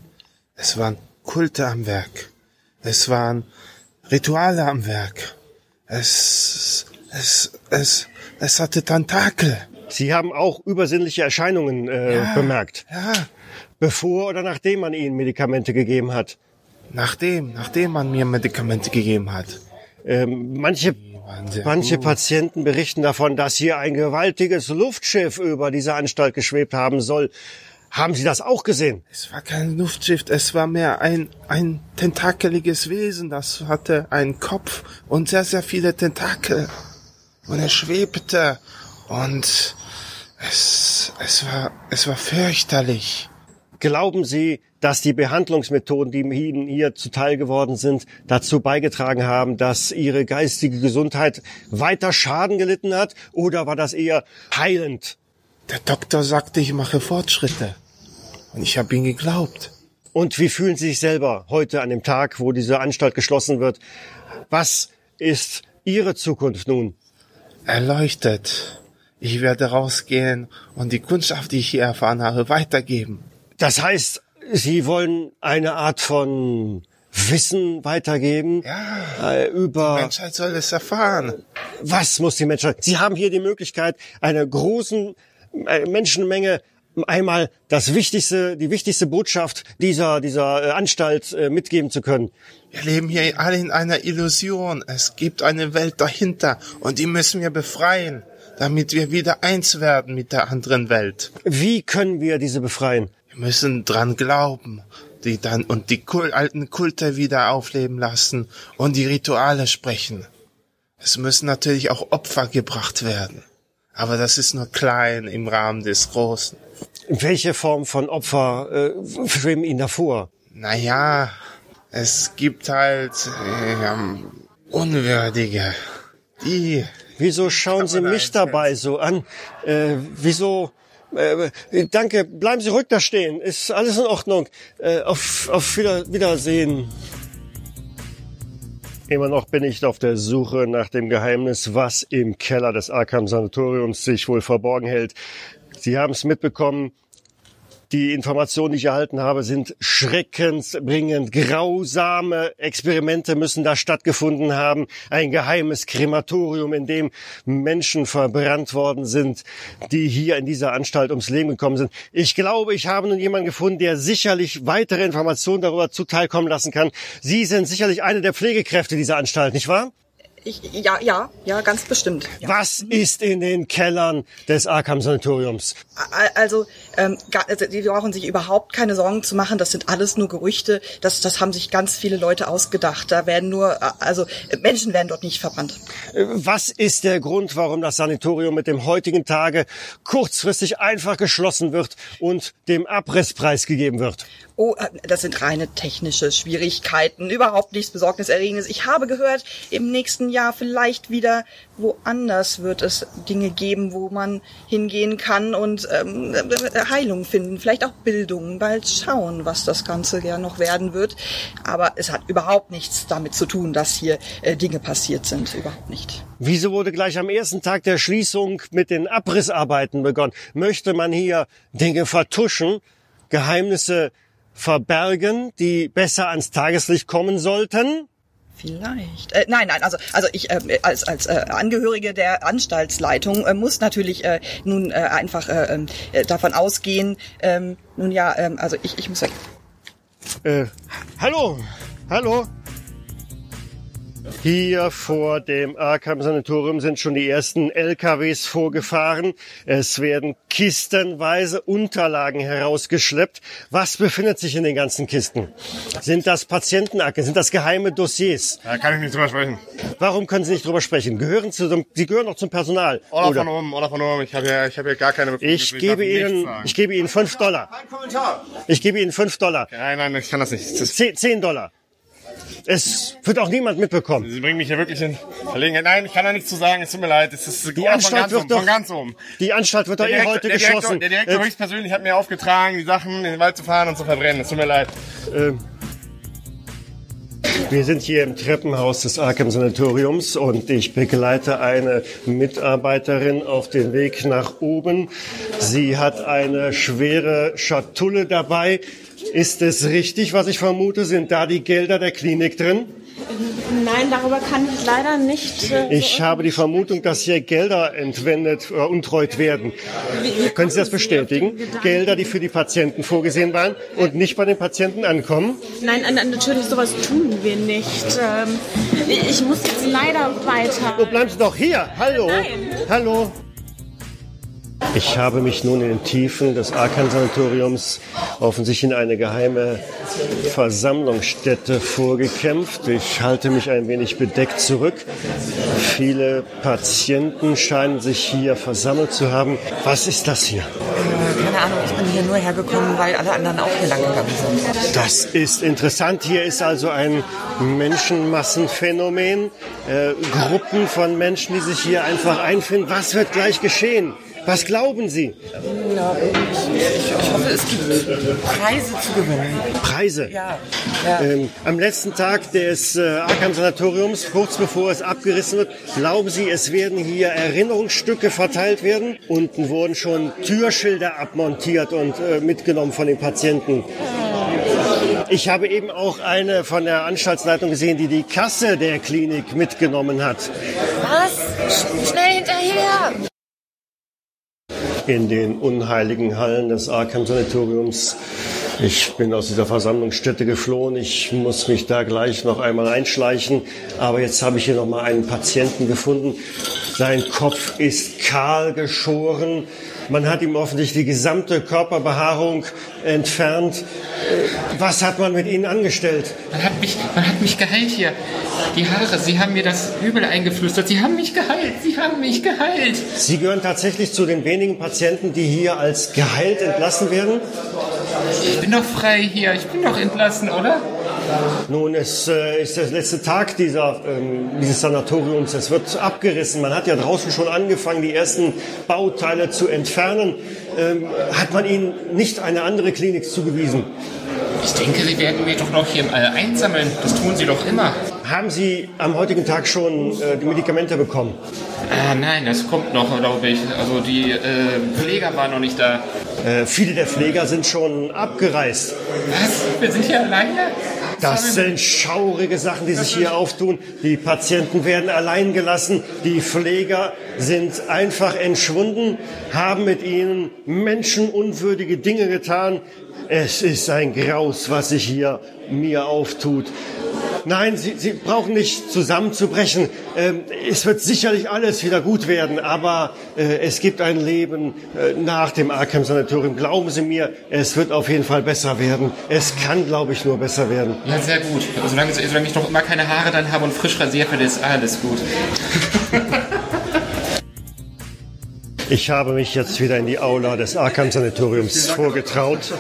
Es waren Kulte am Werk. Es waren Rituale am Werk. Es, es, es, es hatte Tentakel. Sie haben auch übersinnliche Erscheinungen äh, Ja, bemerkt. Ja. Bevor oder nachdem man Ihnen Medikamente gegeben hat? Nachdem, nachdem man mir Medikamente gegeben hat. Ähm, manche manche gut. Patienten berichten davon, dass hier ein gewaltiges Luftschiff über diese Anstalt geschwebt haben soll. Haben Sie das auch gesehen? Es war kein Luftschiff, es war mehr ein, ein tentakeliges Wesen, das hatte einen Kopf und sehr, sehr viele Tentakel. Und er schwebte und es, es war, es war fürchterlich. Glauben Sie, dass die Behandlungsmethoden, die Ihnen hier zuteil geworden sind, dazu beigetragen haben, dass Ihre geistige Gesundheit weiter Schaden gelitten hat? Oder war das eher heilend? Der Doktor sagte, ich mache Fortschritte. Und ich habe ihm geglaubt. Und wie fühlen Sie sich selber heute an dem Tag, wo diese Anstalt geschlossen wird? Was ist Ihre Zukunft nun? Erleuchtet. Ich werde rausgehen und die Kundschaft, die ich hier erfahren habe, weitergeben. Das heißt, Sie wollen eine Art von Wissen weitergeben äh, über Die Menschheit soll es erfahren. was muss die Menschheit. Sie haben hier die Möglichkeit, einer großen äh, Menschenmenge einmal das wichtigste, die wichtigste Botschaft dieser dieser äh, Anstalt äh, mitgeben zu können. Wir leben hier alle in einer Illusion. Es gibt eine Welt dahinter und die müssen wir befreien, damit wir wieder eins werden mit der anderen Welt. Wie können wir diese befreien? Wir müssen dran glauben, die dann und die alten Kulte wieder aufleben lassen und die Rituale sprechen. Es müssen natürlich auch Opfer gebracht werden. Aber das ist nur klein im Rahmen des Großen. Welche Form von Opfer äh, schweben Ihnen davor? Naja, es gibt halt äh, Unwürdige. Die. Wieso schauen Sie mich dabei so an? Äh, wieso? Äh, danke, bleiben Sie ruhig da stehen. Ist alles in Ordnung. Äh, auf, auf wieder, Wiedersehen. Immer noch bin ich auf der Suche nach dem Geheimnis, was im Keller des Arkham Sanatoriums sich wohl verborgen hält. Sie haben es mitbekommen. Die Informationen, die ich erhalten habe, sind schreckensbringend. Grausame Experimente müssen da stattgefunden haben. Ein geheimes Krematorium, in dem Menschen verbrannt worden sind, die hier in dieser Anstalt ums Leben gekommen sind. Ich glaube, ich habe nun jemanden gefunden, der sicherlich weitere Informationen darüber zuteilkommen lassen kann. Sie sind sicherlich eine der Pflegekräfte dieser Anstalt, nicht wahr? Ich, ja, ja, ja, ganz bestimmt. Ja. Was ist in den Kellern des Arkham Sanatoriums? Also, ähm, also, die brauchen sich überhaupt keine Sorgen zu machen. Das sind alles nur Gerüchte. Das, das haben sich ganz viele Leute ausgedacht. Da werden nur, also Menschen werden dort nicht verbrannt. Was ist der Grund, warum das Sanatorium mit dem heutigen Tage kurzfristig einfach geschlossen wird und dem Abrisspreis gegeben wird? Oh, das sind reine technische Schwierigkeiten. Überhaupt nichts Besorgniserregendes. Ich habe gehört, im nächsten Jahr vielleicht wieder woanders wird es Dinge geben, wo man hingehen kann und ähm, Heilung finden, vielleicht auch Bildung. Bald schauen, was das Ganze ja noch werden wird. Aber es hat überhaupt nichts damit zu tun, dass hier äh, Dinge passiert sind. Überhaupt nicht. Wieso wurde gleich am ersten Tag der Schließung mit den Abrissarbeiten begonnen? Möchte man hier Dinge vertuschen, Geheimnisse verbergen, die besser ans Tageslicht kommen sollten? Vielleicht. Äh, nein, nein, also also ich äh, als als äh, Angehörige der Anstaltsleitung äh, muss natürlich äh, nun äh, einfach äh, äh, davon ausgehen. Ähm, nun ja, ähm, also ich ich muss. Äh, hallo, hallo. Hier vor dem Arkham Sanatorium sind schon die ersten LKWs vorgefahren. Es werden kistenweise Unterlagen herausgeschleppt. Was befindet sich in den ganzen Kisten? Sind das Patientenakten? Sind das geheime Dossiers? Da kann ich nicht drüber sprechen. Warum können Sie nicht drüber sprechen? Gehören zu Sie gehören doch zum Personal. Oder, oder? von oben, oder von oben. Ich habe ja, ich habe ja gar keine Befugnis. Ich gebe Ihnen, ich gebe Ihnen fünf Dollar. Kein Kommentar. Ich gebe Ihnen fünf Dollar. Nein, nein, ich kann das nicht. Das zehn, zehn Dollar. Es wird auch niemand mitbekommen. Sie bringen mich hier wirklich in Verlegenheit. Nein, ich kann da nichts zu sagen. Es tut mir leid. Es ist die Anstalt wird oben, doch, ganz oben. Die Anstalt wird doch eh heute der geschlossen. Direktor, der Direktor äh, höchstpersönlich hat mir aufgetragen, die Sachen in den Wald zu fahren und zu verbrennen. Es tut mir leid. Äh, wir sind hier im Treppenhaus des Arkham Sanatoriums und ich begleite eine Mitarbeiterin auf den Weg nach oben. Sie hat eine schwere Schatulle dabei. Ist es richtig, was ich vermute? Sind da die Gelder der Klinik drin? Nein, darüber kann ich leider nicht. Äh, ich so habe die Vermutung, dass hier Gelder entwendet oder untreut werden. Wie, wie Können Sie das bestätigen? Gelder, die für die Patienten vorgesehen waren und nicht bei den Patienten ankommen? Nein, natürlich, sowas tun wir nicht. Ähm, ich muss jetzt leider weiter. Wo bleiben Sie doch hier? Hallo? Nein. Hallo? Ich habe mich nun in den Tiefen des Arkan-Sanatoriums offensichtlich in eine geheime Versammlungsstätte vorgekämpft. Ich halte mich ein wenig bedeckt zurück. Viele Patienten scheinen sich hier versammelt zu haben. Was ist das hier? Keine Ahnung, ich bin hier nur hergekommen, weil alle anderen auch hier lang gegangen sind. Das ist interessant. Hier ist also ein Menschenmassenphänomen. Äh, Gruppen von Menschen, die sich hier einfach einfinden. Was wird gleich geschehen? Was glauben Sie? Ja, ich, ich, hoffe, es gibt Preise zu gewinnen. Preise? Ja. ja. Ähm, am letzten Tag des äh, Arkham Sanatoriums, kurz bevor es abgerissen wird, glauben Sie, es werden hier Erinnerungsstücke verteilt werden? Unten wurden schon Türschilder abmontiert und äh, mitgenommen von den Patienten. Ich habe eben auch eine von der Anstaltsleitung gesehen, die die Kasse der Klinik mitgenommen hat. Was? Schnell hinterher! In den unheiligen Hallen des Arkham Sanatoriums. Ich bin aus dieser Versammlungsstätte geflohen. Ich muss mich da gleich noch einmal einschleichen. Aber jetzt habe ich hier noch mal einen Patienten gefunden. Sein Kopf ist kahl geschoren. Man hat ihm offensichtlich die gesamte Körperbehaarung entfernt. Äh, Was hat man mit Ihnen angestellt? Man hat mich, man hat mich geheilt hier. Die Haare, sie haben mir das Übel eingeflüstert. Sie haben mich geheilt. Sie haben mich geheilt. Sie gehören tatsächlich zu den wenigen Patienten, die hier als geheilt entlassen werden? Ich bin doch frei hier. Ich bin doch entlassen, oder? Nun, es äh, ist der letzte Tag dieser, ähm, dieses Sanatoriums. Es wird abgerissen. Man hat ja draußen schon angefangen, die ersten Bauteile zu entfernen. Ähm, hat man Ihnen nicht eine andere Klinik zugewiesen? Ich denke, Sie werden mich doch noch hier im All einsammeln. Das tun Sie doch immer. Haben Sie am heutigen Tag schon äh, die Medikamente bekommen? Ah, nein, das kommt noch, glaube ich. Also die äh, Pfleger waren noch nicht da. Äh, viele der Pfleger sind schon abgereist. Was? Wir sind hier alleine? Das sind schaurige Sachen, die sich hier auftun. Die Patienten werden allein gelassen. Die Pfleger sind einfach entschwunden, haben mit ihnen menschenunwürdige Dinge getan. Es ist ein Graus, was sich hier mir auftut. Nein, Sie, Sie brauchen nicht zusammenzubrechen. Ähm, es wird sicherlich alles wieder gut werden, aber äh, es gibt ein Leben äh, nach dem Arkham Sanatorium. Glauben Sie mir, es wird auf jeden Fall besser werden. Es kann, glaube ich, nur besser werden. Ja, sehr gut. Solange, solange ich noch immer keine Haare dann habe und frisch rasiert werde, ist alles gut. Ich habe mich jetzt wieder in die Aula des Arkham Sanatoriums vorgetraut.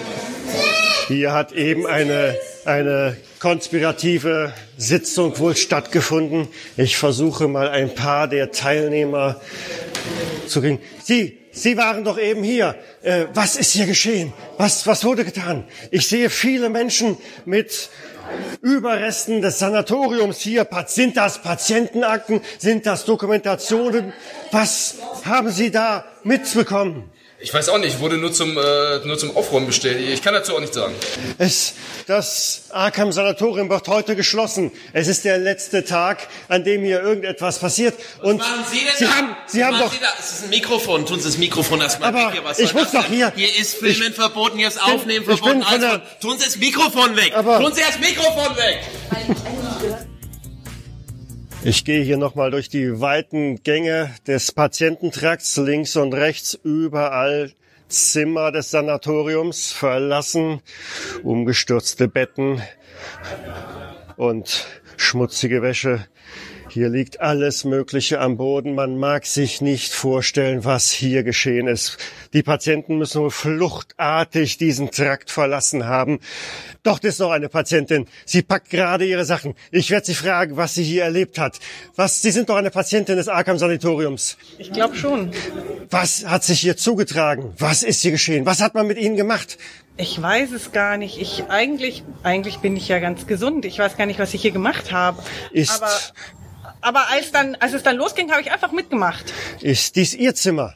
Hier hat eben eine, eine konspirative Sitzung wohl stattgefunden. Ich versuche mal ein paar der Teilnehmer zu kriegen. Sie, Sie waren doch eben hier. Äh, was ist hier geschehen? Was, was wurde getan? Ich sehe viele Menschen mit Überresten des Sanatoriums hier. Sind das Patientenakten? Sind das Dokumentationen? Was haben Sie da mitbekommen? Ich weiß auch nicht, wurde nur zum, äh, nur zum Aufräumen bestellt. Ich kann dazu auch nichts sagen. Es, das Arkham Sanatorium wird heute geschlossen. Es ist der letzte Tag, an dem hier irgendetwas passiert. Und Was machen Sie denn Sie da? haben, Sie haben machen doch, Sie da? Es ist ein Mikrofon. Tun Sie das Mikrofon erstmal Aber weg. Hier, was ich muss doch hier- Hier ist Filmen ich- verboten, hier ist bin- Aufnehmen verboten. verboten. Tun Sie das Mikrofon weg. Aber- Tun Sie das Mikrofon weg. Ich gehe hier nochmal durch die weiten Gänge des Patiententrakts, links und rechts, überall Zimmer des Sanatoriums, verlassen, umgestürzte Betten und schmutzige Wäsche. Hier liegt alles Mögliche am Boden. Man mag sich nicht vorstellen, was hier geschehen ist. Die Patienten müssen wohl fluchtartig diesen Trakt verlassen haben. Dort ist noch eine Patientin. Sie packt gerade ihre Sachen. Ich werde sie fragen, was sie hier erlebt hat. Was? Sie sind doch eine Patientin des Arkham Sanatoriums. Ich glaube schon. Was hat sich hier zugetragen? Was ist hier geschehen? Was hat man mit Ihnen gemacht? Ich weiß es gar nicht. Ich eigentlich, eigentlich bin ich ja ganz gesund. Ich weiß gar nicht, was ich hier gemacht habe. Ist- Aber, aber als dann, als es dann losging, habe ich einfach mitgemacht. Ist dies Ihr Zimmer?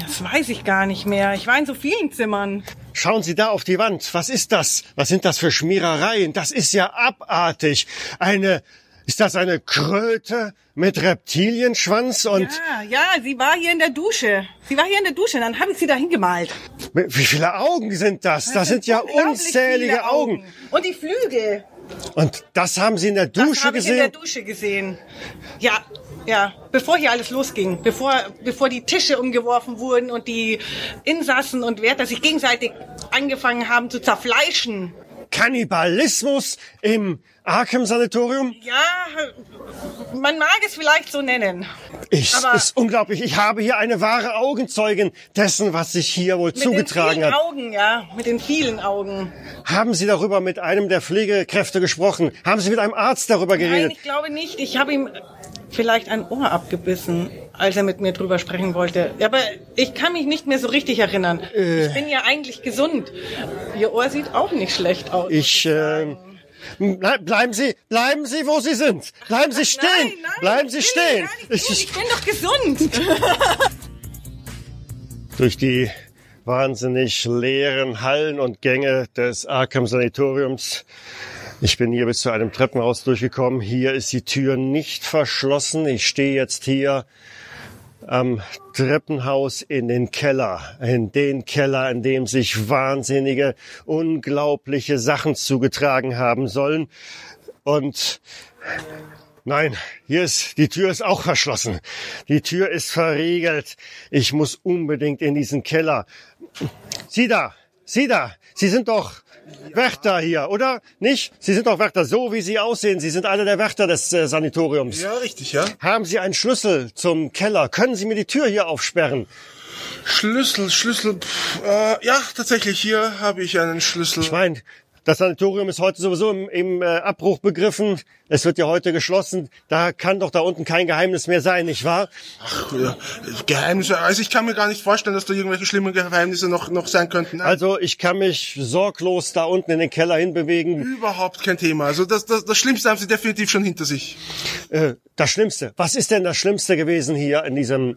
Das weiß ich gar nicht mehr. Ich war in so vielen Zimmern. Schauen Sie da auf die Wand. Was ist das? Was sind das für Schmierereien? Das ist ja abartig. Eine, ist das eine Kröte mit Reptilienschwanz und Ja, ja, sie war hier in der Dusche. Sie war hier in der Dusche, dann habe ich sie da hingemalt. wie viele Augen sind das? Das sind ja unzählige viele Augen. Und die Flügel. Und das haben Sie in der Das Dusche habe ich in der gesehen? Dusche gesehen. Ja, ja, bevor hier alles losging, bevor, bevor die Tische umgeworfen wurden und die Insassen und Wärter sich gegenseitig angefangen haben zu zerfleischen. Kannibalismus im Arkham Sanatorium? Ja, man mag es vielleicht so nennen. Ich, Aber- ist unglaublich. Ich habe hier eine wahre Augenzeugin dessen, was sich hier wohl Mit den zugetragen vielen hat. Augen, ja, mit den vielen Augen. Haben Sie darüber mit einem der Pflegekräfte gesprochen? Haben Sie mit einem Arzt darüber Nein, geredet? ich glaube nicht. Ich habe ihm vielleicht ein Ohr abgebissen, als er mit mir drüber sprechen wollte. Aber ich kann mich nicht mehr so richtig erinnern. Äh. Ich bin ja eigentlich gesund. Ihr Ohr sieht auch nicht schlecht aus. Ich, äh, ble- bleiben Sie, bleiben Sie, wo Sie sind. Bleiben Sie stehen. bleiben Sie stehen. Ich, Ich bin doch gesund. durch die wahnsinnig leeren Hallen und Gänge des Arkham Sanatoriums. Ich bin hier bis zu einem Treppenhaus durchgekommen. Hier ist die Tür nicht verschlossen. Ich stehe jetzt hier am Treppenhaus in den Keller, in den Keller, in dem sich wahnsinnige, unglaubliche Sachen zugetragen haben sollen. Und Nein, hier ist, die Tür ist auch verschlossen. Die Tür ist verriegelt. Ich muss unbedingt in diesen Keller. Sie da, Sie da, Sie sind doch Wärter hier, oder? Nicht? Sie sind doch Wärter, so wie Sie aussehen. Sie sind einer der Wärter des äh, Sanatoriums. Ja, richtig, ja. Haben Sie einen Schlüssel zum Keller? Können Sie mir die Tür hier aufsperren? Schlüssel, Schlüssel. Pff, äh, ja, tatsächlich, hier habe ich einen Schlüssel. Ich meine, das Sanatorium ist heute sowieso im, im äh, Abbruch begriffen. Es wird ja heute geschlossen. Da kann doch da unten kein Geheimnis mehr sein, nicht wahr? Ach, ja, Geheimnisse. Also ich kann mir gar nicht vorstellen, dass da irgendwelche schlimmen Geheimnisse noch, noch sein könnten. Nein. Also ich kann mich sorglos da unten in den Keller hinbewegen. Überhaupt kein Thema. Also das, das, das Schlimmste haben Sie definitiv schon hinter sich. Äh, das Schlimmste. Was ist denn das Schlimmste gewesen hier in diesem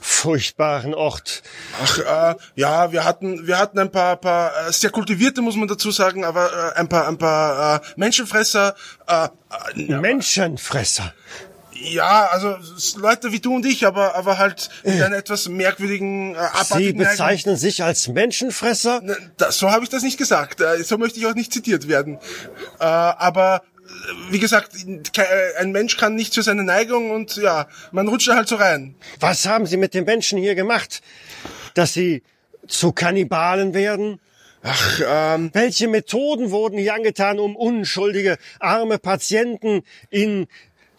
furchtbaren Ort? Ach, äh, ja, wir hatten, wir hatten ein paar, paar äh, sehr kultivierte, muss man dazu sagen, aber äh, ein paar, ein paar äh, Menschenfresser. Äh, Menschenfresser. Ja, also Leute wie du und ich, aber aber halt mit einer etwas merkwürdigen äh, Sie abartigen bezeichnen sich als Menschenfresser? Das, so habe ich das nicht gesagt. Äh, So möchte ich auch nicht zitiert werden. Äh, aber äh, wie gesagt, äh, ein Mensch kann nichts für seine Neigung und ja, man rutscht da halt so rein. Was haben Sie mit den Menschen hier gemacht? Dass sie zu Kannibalen werden? Ach, ähm. Welche Methoden wurden hier angetan, um unschuldige, arme Patienten in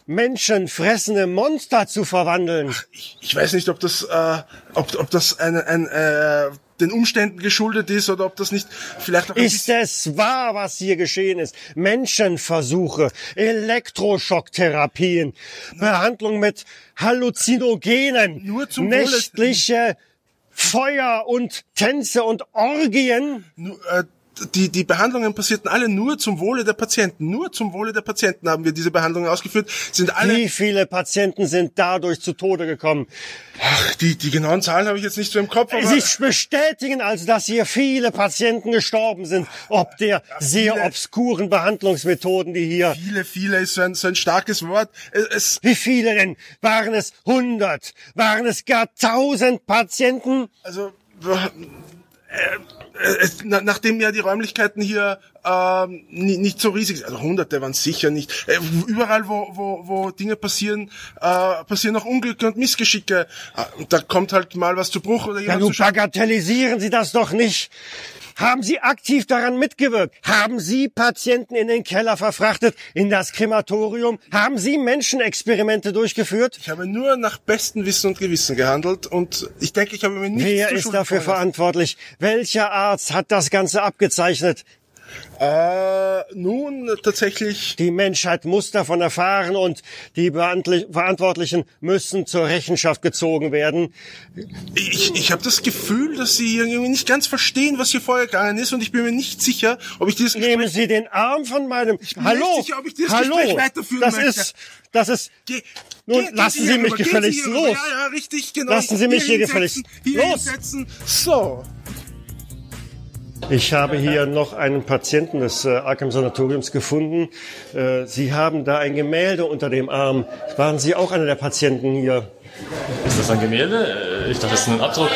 menschenfressende Monster zu verwandeln? Ich weiß nicht, ob das, äh, ob, ob das ein, ein, äh, den Umständen geschuldet ist oder ob das nicht vielleicht auch Ist es wahr, was hier geschehen ist? Menschenversuche, Elektroschocktherapien, Behandlung mit Halluzinogenen, Nur zum Wohle- nächtliche Feuer und Tänze und Orgien. Nur, äh, die, die Behandlungen passierten alle nur zum Wohle der Patienten. Nur zum Wohle der Patienten haben wir diese Behandlungen ausgeführt. Sind alle. Wie viele Patienten sind dadurch zu Tode gekommen? Ach, die, die genauen Zahlen habe ich jetzt nicht so im Kopf. Sie bestätigen also, dass hier viele Patienten gestorben sind, ob der sehr obskuren Behandlungsmethoden, die hier... Viele, viele ist so ein, so ein starkes Wort. Es, es, Wie viele denn? Waren es hundert? Waren es gar tausend Patienten? Also, äh, es, na, nachdem ja die Räumlichkeiten hier ähm, ni- nicht so riesig sind, also hunderte waren sicher nicht. Äh, überall, wo, wo, wo Dinge passieren, äh, passieren auch Unglücke und Missgeschicke. Äh, da kommt halt mal was zu Bruch oder Ja, jemand nun zu bagatellisieren Sie das doch nicht. Haben Sie aktiv daran mitgewirkt? Haben Sie Patienten in den Keller verfrachtet, in das Krematorium? Haben Sie Menschenexperimente durchgeführt? Ich habe nur nach bestem Wissen und Gewissen gehandelt und ich denke, ich habe mir nichts Wer zu ist dafür verantwortlich? Welcher Arzt hat das Ganze abgezeichnet? Äh, nun tatsächlich. Die Menschheit muss davon erfahren und die Verantwortlichen müssen zur Rechenschaft gezogen werden. Ich, ich habe das Gefühl, dass Sie irgendwie nicht ganz verstehen, was hier vorgegangen ist und ich bin mir nicht sicher, ob ich dieses Nehmen Sie den Arm von meinem... bin Hallo, nicht sicher, ob ich dieses hallo, Gespräch weiterführen das möchte. ist, das ist... Nun, Gehen lassen Sie hier mich gefälligst los. Ja, ja, richtig, genau. Lassen Sie mich hier gefälligst hier los. hinsetzen. So. Ich habe hier noch einen Patienten des äh, Arkham Sanatoriums gefunden. Äh, Sie haben da ein Gemälde unter dem Arm. Waren Sie auch einer der Patienten hier? Ist das ein Gemälde? Äh, Ich dachte, das ist ein Abdruck.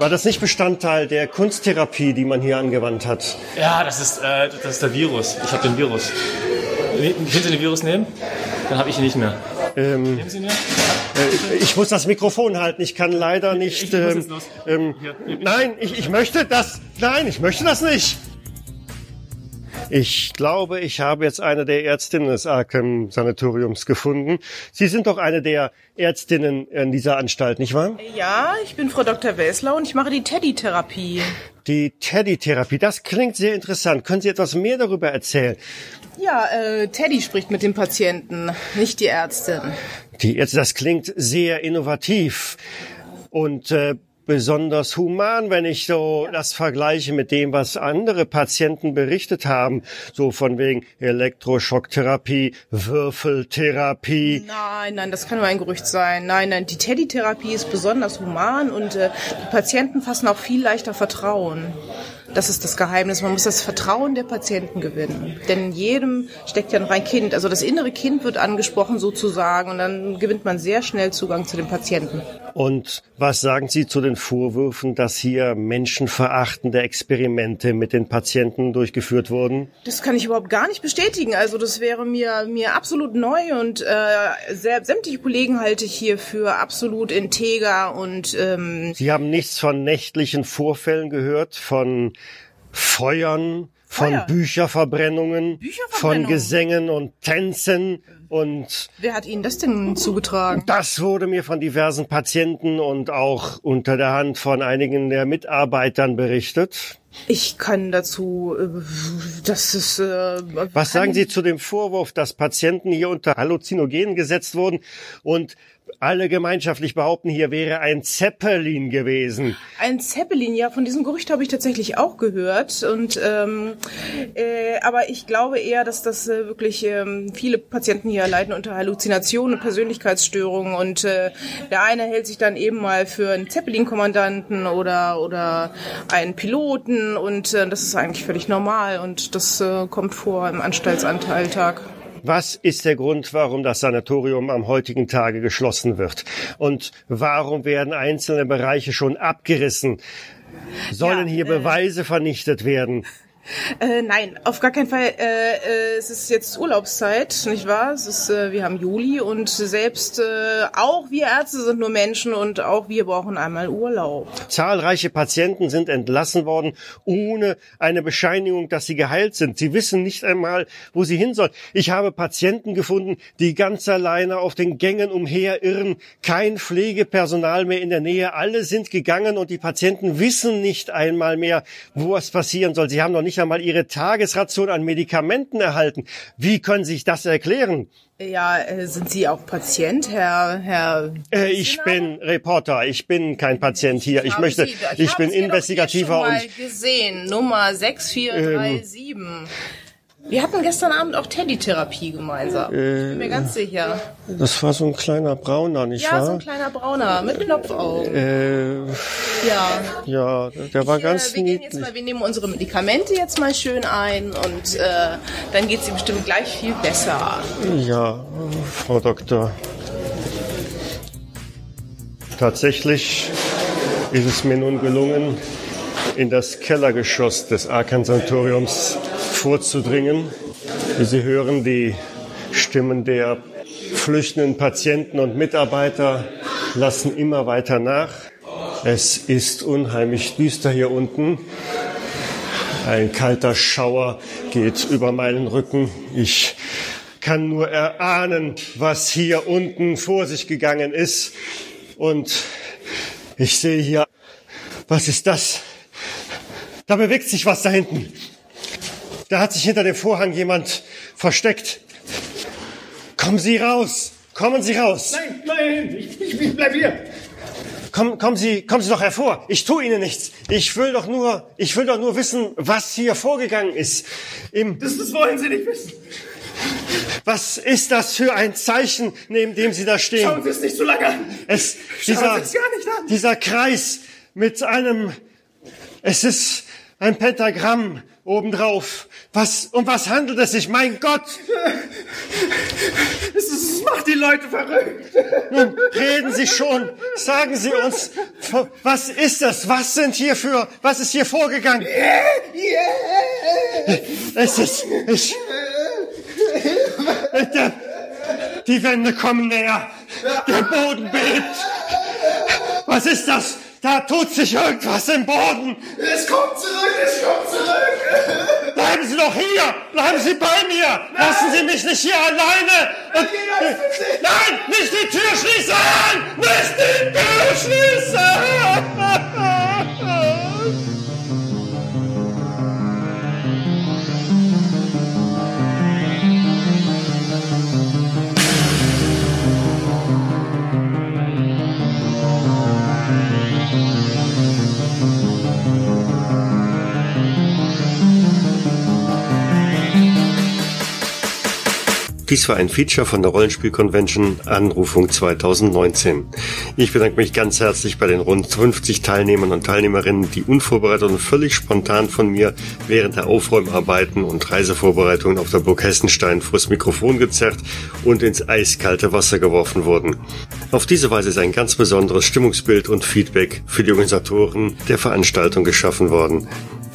War das nicht Bestandteil der Kunsttherapie, die man hier angewandt hat? Ja, das ist, äh, das ist der Virus. Ich habe den Virus. Ne- Können Sie den Virus nehmen? Dann habe ich ihn nicht mehr. Ähm, Nehmen Sie ihn mir? Äh, ich muss das Mikrofon halten. Ich kann leider nicht. ich ähm, ähm, nein, ich, ich möchte das. Nein, ich möchte das nicht. Ich glaube, ich habe jetzt eine der Ärztinnen des Arkham Sanatoriums gefunden. Sie sind doch eine der Ärztinnen in dieser Anstalt, nicht wahr? Ja, ich bin Frau Dr. Wessler und ich mache die Teddy-Therapie. Die Teddy-Therapie, das klingt sehr interessant. Können Sie etwas mehr darüber erzählen? Ja, äh, Teddy spricht mit dem Patienten, nicht die Ärztin. Die Ärzte, das klingt sehr innovativ und äh, besonders human, wenn ich so das vergleiche mit dem, was andere Patienten berichtet haben, so von wegen Elektroschocktherapie, Würfeltherapie. Nein, nein, das kann nur ein Gerücht sein. Nein, nein, die Teddy-Therapie ist besonders human und äh, die Patienten fassen auch viel leichter Vertrauen. Das ist das Geheimnis. Man muss das Vertrauen der Patienten gewinnen. Denn in jedem steckt ja noch ein Kind. Also das innere Kind wird angesprochen sozusagen und dann gewinnt man sehr schnell Zugang zu den Patienten. Und was sagen Sie zu den Vorwürfen, dass hier menschenverachtende Experimente mit den Patienten durchgeführt wurden? Das kann ich überhaupt gar nicht bestätigen. Also das wäre mir mir absolut neu und äh, sehr, sämtliche Kollegen halte ich hier für absolut integer und ähm, Sie haben nichts von nächtlichen Vorfällen gehört, von Feuern, von Feuer? Bücherverbrennungen, von Gesängen und Tänzen und wer hat Ihnen das denn zugetragen? das wurde mir von diversen Patienten und auch unter der Hand von einigen der Mitarbeitern berichtet. Ich kann dazu, äh, das ist. Äh, Was sagen Sie zu dem Vorwurf, dass Patienten hier unter Halluzinogenen gesetzt wurden und alle gemeinschaftlich behaupten, hier wäre ein Zeppelin gewesen? Ein Zeppelin, ja, von diesem Gerücht habe ich tatsächlich auch gehört. Und ähm, äh, aber ich glaube eher, dass das äh, wirklich ähm, viele Patienten hier leiden unter Halluzinationen und Persönlichkeitsstörungen. Und äh, der eine hält sich dann eben mal für einen Zeppelin-Kommandanten oder oder einen Piloten und äh, das ist eigentlich völlig normal und das äh, kommt vor im Anstaltsalltag. Was ist der Grund, warum das Sanatorium am heutigen Tage geschlossen wird? Und warum werden einzelne Bereiche schon abgerissen? Sollen hier Beweise vernichtet werden? Äh, nein, auf gar keinen Fall. Äh, äh, es ist jetzt Urlaubszeit, nicht wahr? Es ist, äh, wir haben Juli und selbst äh, auch wir Ärzte sind nur Menschen und auch wir brauchen einmal Urlaub. Zahlreiche Patienten sind entlassen worden, ohne eine Bescheinigung, dass sie geheilt sind. Sie wissen nicht einmal, wo sie hin sollen. Ich habe Patienten gefunden, die ganz alleine auf den Gängen umherirren, kein Pflegepersonal mehr in der Nähe. Alle sind gegangen und die Patienten wissen nicht einmal mehr, wo was passieren soll. Sie haben noch nicht einmal ihre Tagesration an Medikamenten erhalten. Wie können Sie sich das erklären? Ja, äh, sind Sie auch Patient, Herr Herr? Äh, ich bin Reporter, ich bin kein Patient hier. Ich habe möchte, Sie- ich habe bin Sie doch investigativer hier schon und mal gesehen, Nummer 6437. Wir hatten gestern Abend auch Tedditherapie gemeinsam. Äh, ich bin mir ganz sicher. das war so ein kleiner Brauner, nicht Ja, so wahr? ein kleiner Brauner mit Knopfaugen. Äh, Ja. ja, der war ganz äh, wir gehen jetzt niedlich. mal, wir nehmen unsere Medikamente jetzt mal schön ein und äh, dann geht's ihm bestimmt gleich viel besser. Ja, Frau Doktor. Tatsächlich ist es mir nun gelungen, in das Kellergeschoss des Arkansanatoriums vorzudringen. Wie Sie hören, die Stimmen der flüchtenden Patienten und Mitarbeiter lassen immer weiter nach. Es ist unheimlich düster hier unten. Ein kalter Schauer geht über meinen Rücken. Ich kann nur erahnen, was hier unten vor sich gegangen ist. Und ich sehe hier, was ist das? Da bewegt sich was da hinten. Da hat sich hinter dem Vorhang jemand versteckt. Kommen Sie raus! Kommen Sie raus! Nein, nein, ich, ich, ich bleib hier. Komm, kommen Sie, kommen Sie doch hervor. Ich tue Ihnen nichts. Ich will doch nur, ich will doch nur wissen, was hier vorgegangen ist. Im Das, das wollen Sie nicht wissen. was ist das für ein Zeichen, neben dem Sie da stehen? Schauen Sie es nicht so lange an. Es, Schauen dieser, Sie es gar nicht an. dieser Kreis mit einem, es ist ein Pentagramm obendrauf. Was, um was handelt es sich? Mein Gott! Es, es macht die Leute verrückt. Nun reden Sie schon. Sagen Sie uns, was ist das? Was sind hier für, was ist hier vorgegangen? Es ist, ich, der, die Wände kommen näher. Der Boden bebt. Was ist das? Da tut sich irgendwas im Boden. Es kommt zurück, es kommt zurück. Bleiben Sie doch hier! Bleiben Sie bei mir! Lassen Sie mich nicht hier alleine! Und, nein! Nicht die Tür schließen! Nicht die Tür schließen! Dies war ein Feature von der Rollenspiel-Convention Anrufung 2019. Ich bedanke mich ganz herzlich bei den rund 50 Teilnehmern und Teilnehmerinnen, die unvorbereitet und völlig spontan von mir während der Aufräumarbeiten und Reisevorbereitungen auf der Burg Hessenstein vors Mikrofon gezerrt und ins eiskalte Wasser geworfen wurden. Auf diese Weise ist ein ganz besonderes Stimmungsbild und Feedback für die Organisatoren der Veranstaltung geschaffen worden.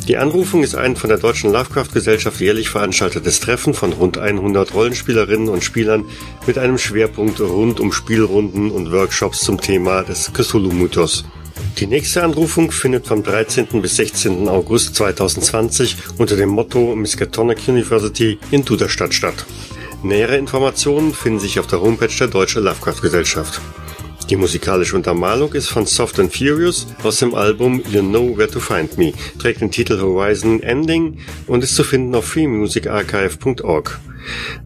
Die Anrufung ist ein von der Deutschen Lovecraft-Gesellschaft jährlich veranstaltetes Treffen von rund 100 Rollenspielerinnen und Spielern mit einem Schwerpunkt rund um Spielrunden und Workshops zum Thema des Cthulhu-Mythos. Die nächste Anrufung findet vom 13. bis 16. August 2020 unter dem Motto Miskatonic University in Duderstadt statt. Nähere Informationen finden sich auf der Homepage der Deutschen Lovecraft-Gesellschaft. Die musikalische Untermalung ist von Soft and Furious aus dem Album You Know Where to Find Me, trägt den Titel Horizon Ending und ist zu finden auf freemusicarchive.org.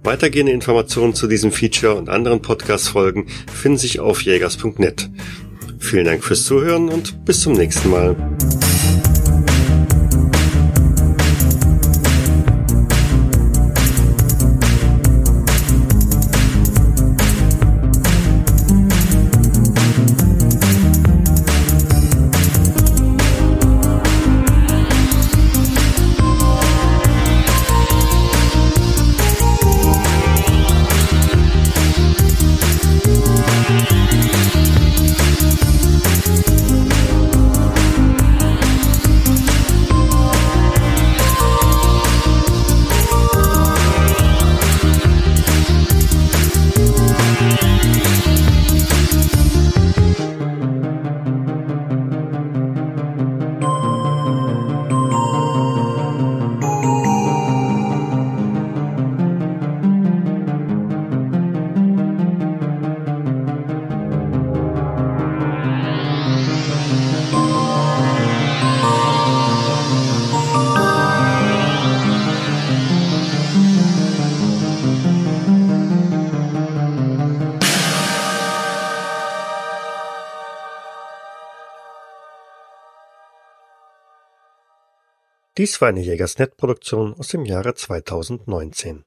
Weitergehende Informationen zu diesem Feature und anderen Podcast-Folgen finden sich auf jägers.net. Vielen Dank fürs Zuhören und bis zum nächsten Mal. Dies war eine Jägersnet-Produktion aus dem Jahre 2019.